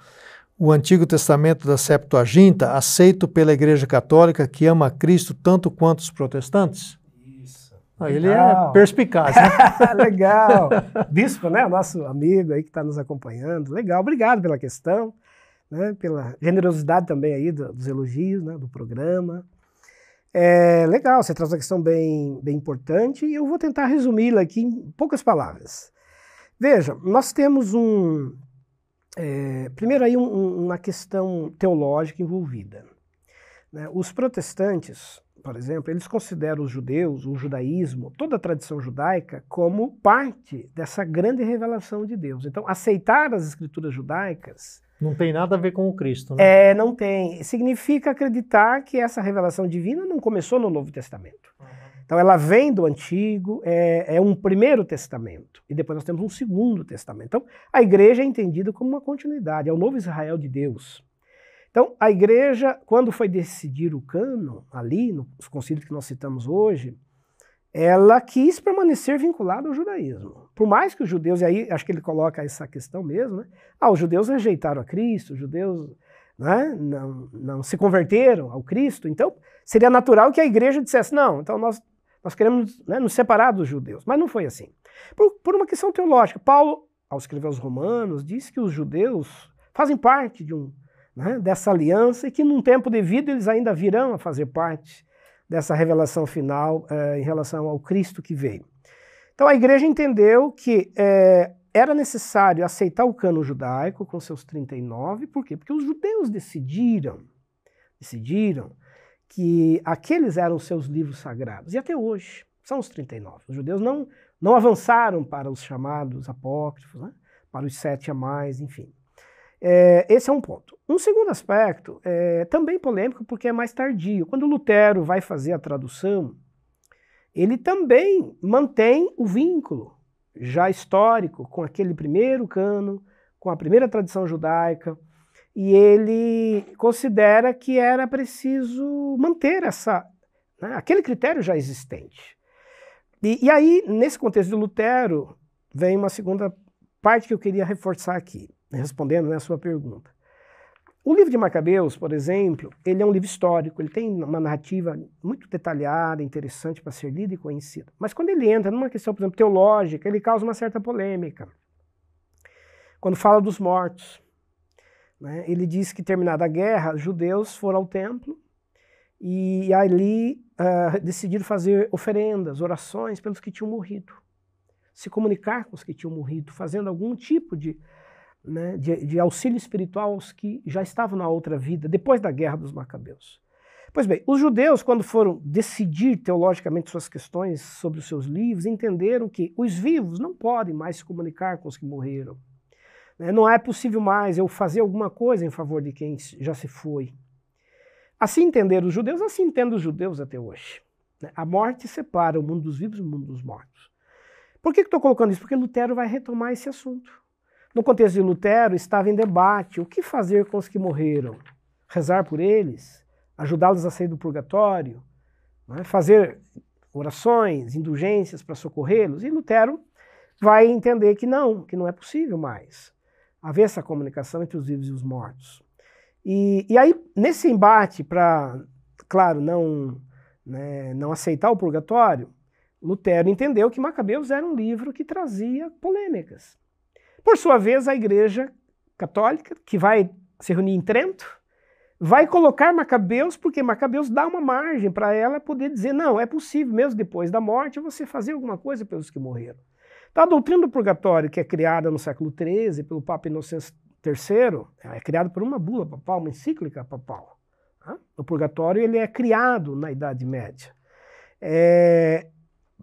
o Antigo Testamento da Septuaginta, aceito pela Igreja Católica, que ama Cristo tanto quanto os protestantes? Isso. Ah, ele é perspicaz, né? Legal. Bispo, né? O nosso amigo aí que está nos acompanhando. Legal, obrigado pela questão, né? pela generosidade também aí dos elogios, né? do programa. É legal, você traz uma questão bem, bem importante e eu vou tentar resumi-la aqui em poucas palavras. Veja, nós temos um, é, primeiro aí um, uma questão teológica envolvida. Né? Os protestantes, por exemplo, eles consideram os judeus, o judaísmo, toda a tradição judaica como parte dessa grande revelação de Deus. Então, aceitar as escrituras judaicas não tem nada a ver com o Cristo, né? É, não tem. Significa acreditar que essa revelação divina não começou no Novo Testamento. Uhum. Então ela vem do Antigo, é, é, um primeiro testamento, e depois nós temos um segundo testamento. Então a igreja é entendida como uma continuidade, é o novo Israel de Deus. Então a igreja, quando foi decidir o cano, ali, nos concílios que nós citamos hoje, ela quis permanecer vinculada ao judaísmo. Por mais que os judeus, e aí acho que ele coloca essa questão mesmo, né? Ah, os judeus rejeitaram a Cristo, os judeus né, não, não se converteram ao Cristo, então seria natural que a igreja dissesse, não, então nós nós queremos né, nos separar dos judeus. Mas não foi assim. Por, por uma questão teológica. Paulo, ao escrever aos Romanos, disse que os judeus fazem parte de um, né, dessa aliança e que num tempo devido eles ainda virão a fazer parte dessa revelação final eh, em relação ao Cristo que veio. Então a igreja entendeu que eh, era necessário aceitar o cano judaico com seus 39, por quê? Porque os judeus decidiram, decidiram que aqueles eram seus livros sagrados. E até hoje, são os 39. Os judeus não, não avançaram para os chamados apócrifos, né? para os sete a mais, enfim. É, esse é um ponto. Um segundo aspecto, é, também polêmico, porque é mais tardio. Quando Lutero vai fazer a tradução, ele também mantém o vínculo já histórico com aquele primeiro cano, com a primeira tradição judaica. E ele considera que era preciso manter essa, né, aquele critério já existente. E, e aí, nesse contexto de Lutero, vem uma segunda parte que eu queria reforçar aqui, respondendo né, a sua pergunta. O livro de Macabeus, por exemplo, ele é um livro histórico, ele tem uma narrativa muito detalhada, interessante para ser lida e conhecida. Mas quando ele entra numa questão, por exemplo, teológica, ele causa uma certa polêmica. Quando fala dos mortos, né, ele diz que, terminada a guerra, judeus foram ao templo e ali uh, decidiram fazer oferendas, orações pelos que tinham morrido. Se comunicar com os que tinham morrido, fazendo algum tipo de né, de, de, auxílio espiritual aos que já estavam na outra vida, depois da guerra dos Macabeus. Pois bem, os judeus, quando foram decidir teologicamente suas questões sobre os seus livros, entenderam que os vivos não podem mais se comunicar com os que morreram. Né, não é possível mais eu fazer alguma coisa em favor de quem já se foi. Assim entenderam os judeus, assim entendem os judeus até hoje. Né. A morte separa o mundo dos vivos do mundo dos mortos. Por que estou colocando isso? Porque Lutero vai retomar esse assunto. No contexto de Lutero, estava em debate o que fazer com os que morreram. Rezar por eles, ajudá-los a sair do purgatório, é? fazer orações, indulgências para socorrê-los. E Lutero vai entender que não, que não é possível mais haver essa comunicação entre os vivos e os mortos. E, e aí, nesse embate para, claro, não, né, não aceitar o purgatório, Lutero entendeu que Macabeus era um livro que trazia polêmicas. Por sua vez, a Igreja Católica, que vai se reunir em Trento, vai colocar Macabeus, porque Macabeus dá uma margem para ela poder dizer: não, é possível, mesmo depois da morte, você fazer alguma coisa pelos que morreram. Então, a doutrina do purgatório, que é criada no século XIII pelo Papa Inocêncio III, é criada por uma bula papal, uma encíclica papal. O purgatório ele é criado na Idade Média. É,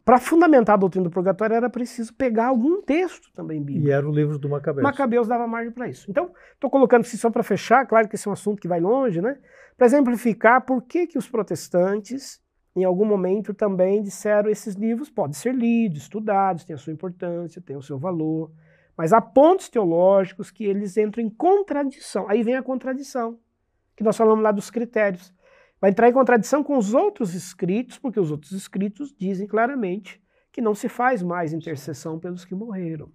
para fundamentar a doutrina do purgatório era preciso pegar algum texto também bíblico. E era o livro do Macabeus. Macabeus dava margem para isso. Então, estou colocando isso só para fechar, claro que esse é um assunto que vai longe, né? Para exemplificar por que, que os protestantes, em algum momento, também disseram esses livros podem ser lidos, estudados, têm a sua importância, têm o seu valor, mas há pontos teológicos que eles entram em contradição. Aí vem a contradição, que nós falamos lá dos critérios vai entrar em contradição com os outros escritos, porque os outros escritos dizem claramente que não se faz mais intercessão pelos que morreram.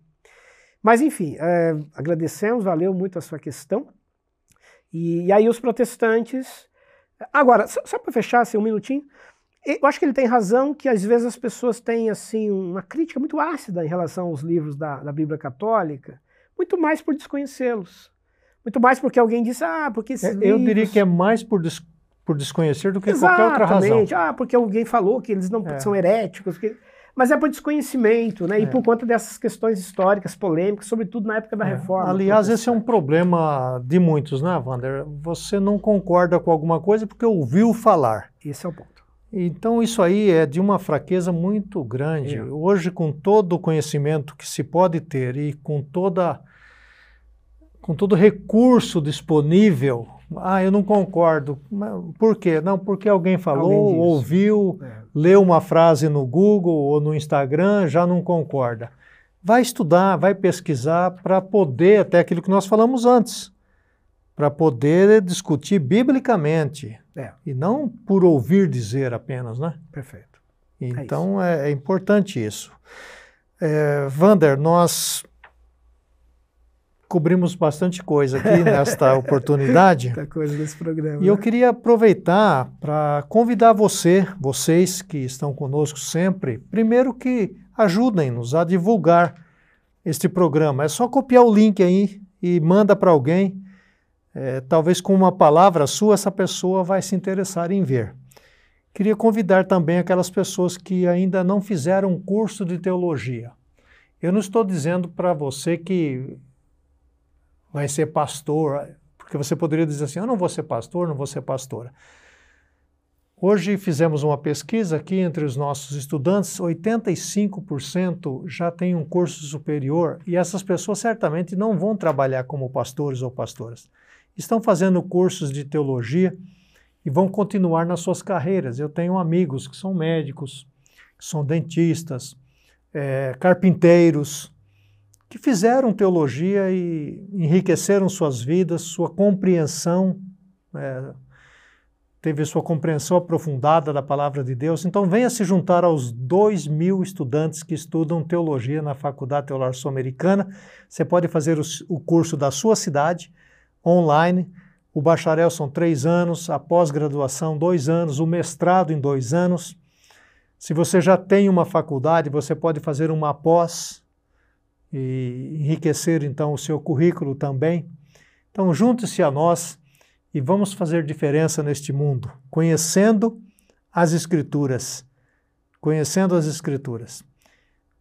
Mas, enfim, é, agradecemos, valeu muito a sua questão. E, e aí os protestantes. Agora, só, só para fechar assim, um minutinho, eu acho que ele tem razão que às vezes as pessoas têm assim uma crítica muito ácida em relação aos livros da, da Bíblia Católica, muito mais por desconhecê-los. Muito mais porque alguém disse, ah, porque esses é, livros... Eu diria que é mais por desconhecer por desconhecer do que Exatamente. qualquer outra razão. Ah, porque alguém falou que eles não é. são heréticos. Que... Mas é por desconhecimento, né? É. E por conta dessas questões históricas, polêmicas, sobretudo na época da é. reforma. Aliás, esse é um problema de muitos, né, Wander? Você não concorda com alguma coisa porque ouviu falar. Esse é o ponto. Então, isso aí é de uma fraqueza muito grande. É. Hoje, com todo o conhecimento que se pode ter e com toda com todo recurso disponível ah, eu não concordo. Por quê? Não, porque alguém falou, alguém ouviu, é. leu uma frase no Google ou no Instagram, já não concorda. Vai estudar, vai pesquisar para poder, até aquilo que nós falamos antes, para poder discutir biblicamente. É. E não por ouvir dizer apenas, né? Perfeito. Então é, é, é importante isso. É, Vander, nós cobrimos bastante coisa aqui nesta oportunidade. Muita coisa nesse programa. E eu né? queria aproveitar para convidar você, vocês que estão conosco sempre, primeiro que ajudem-nos a divulgar este programa. É só copiar o link aí e manda para alguém. É, talvez com uma palavra sua, essa pessoa vai se interessar em ver. Queria convidar também aquelas pessoas que ainda não fizeram um curso de teologia. Eu não estou dizendo para você que vai ser pastor, porque você poderia dizer assim: eu não vou ser pastor, não vou ser pastora. Hoje fizemos uma pesquisa aqui entre os nossos estudantes, 85% já têm um curso superior e essas pessoas certamente não vão trabalhar como pastores ou pastoras. Estão fazendo cursos de teologia e vão continuar nas suas carreiras. Eu tenho amigos que são médicos, que são dentistas, é, carpinteiros, que fizeram teologia e enriqueceram suas vidas, sua compreensão, é, teve sua compreensão aprofundada da palavra de Deus. Então, venha se juntar aos dois mil estudantes que estudam teologia na Faculdade Teológica Sul-Americana. Você pode fazer o, o curso da sua cidade, online. O bacharel são três anos, a pós-graduação, dois anos, o mestrado em dois anos. Se você já tem uma faculdade, você pode fazer uma pós e enriquecer então o seu currículo também. Então, junte-se a nós e vamos fazer diferença neste mundo, conhecendo as Escrituras. Conhecendo as Escrituras.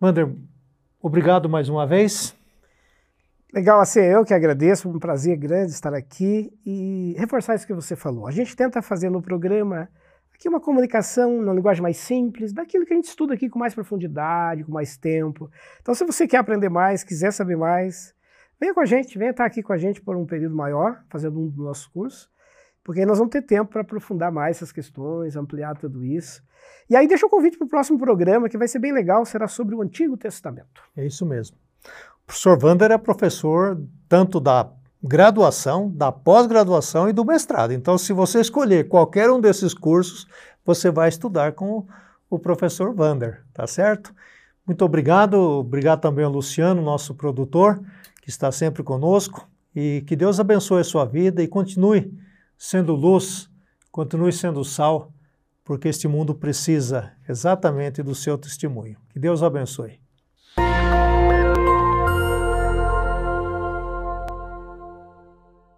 Wander, obrigado mais uma vez. Legal, assim, eu que agradeço, um prazer grande estar aqui e reforçar isso que você falou. A gente tenta fazer no programa aqui uma comunicação na linguagem mais simples, daquilo que a gente estuda aqui com mais profundidade, com mais tempo. Então, se você quer aprender mais, quiser saber mais, venha com a gente, venha estar aqui com a gente por um período maior, fazendo um dos nossos cursos, porque aí nós vamos ter tempo para aprofundar mais essas questões, ampliar tudo isso. E aí deixa o convite para o próximo programa, que vai ser bem legal, será sobre o Antigo Testamento. É isso mesmo. Professor Wander é professor tanto da graduação, da pós-graduação e do mestrado. Então, se você escolher qualquer um desses cursos, você vai estudar com o professor Wander, tá certo? Muito obrigado, obrigado também ao Luciano, nosso produtor, que está sempre conosco, e que Deus abençoe a sua vida e continue sendo luz, continue sendo sal, porque este mundo precisa exatamente do seu testemunho. Que Deus abençoe.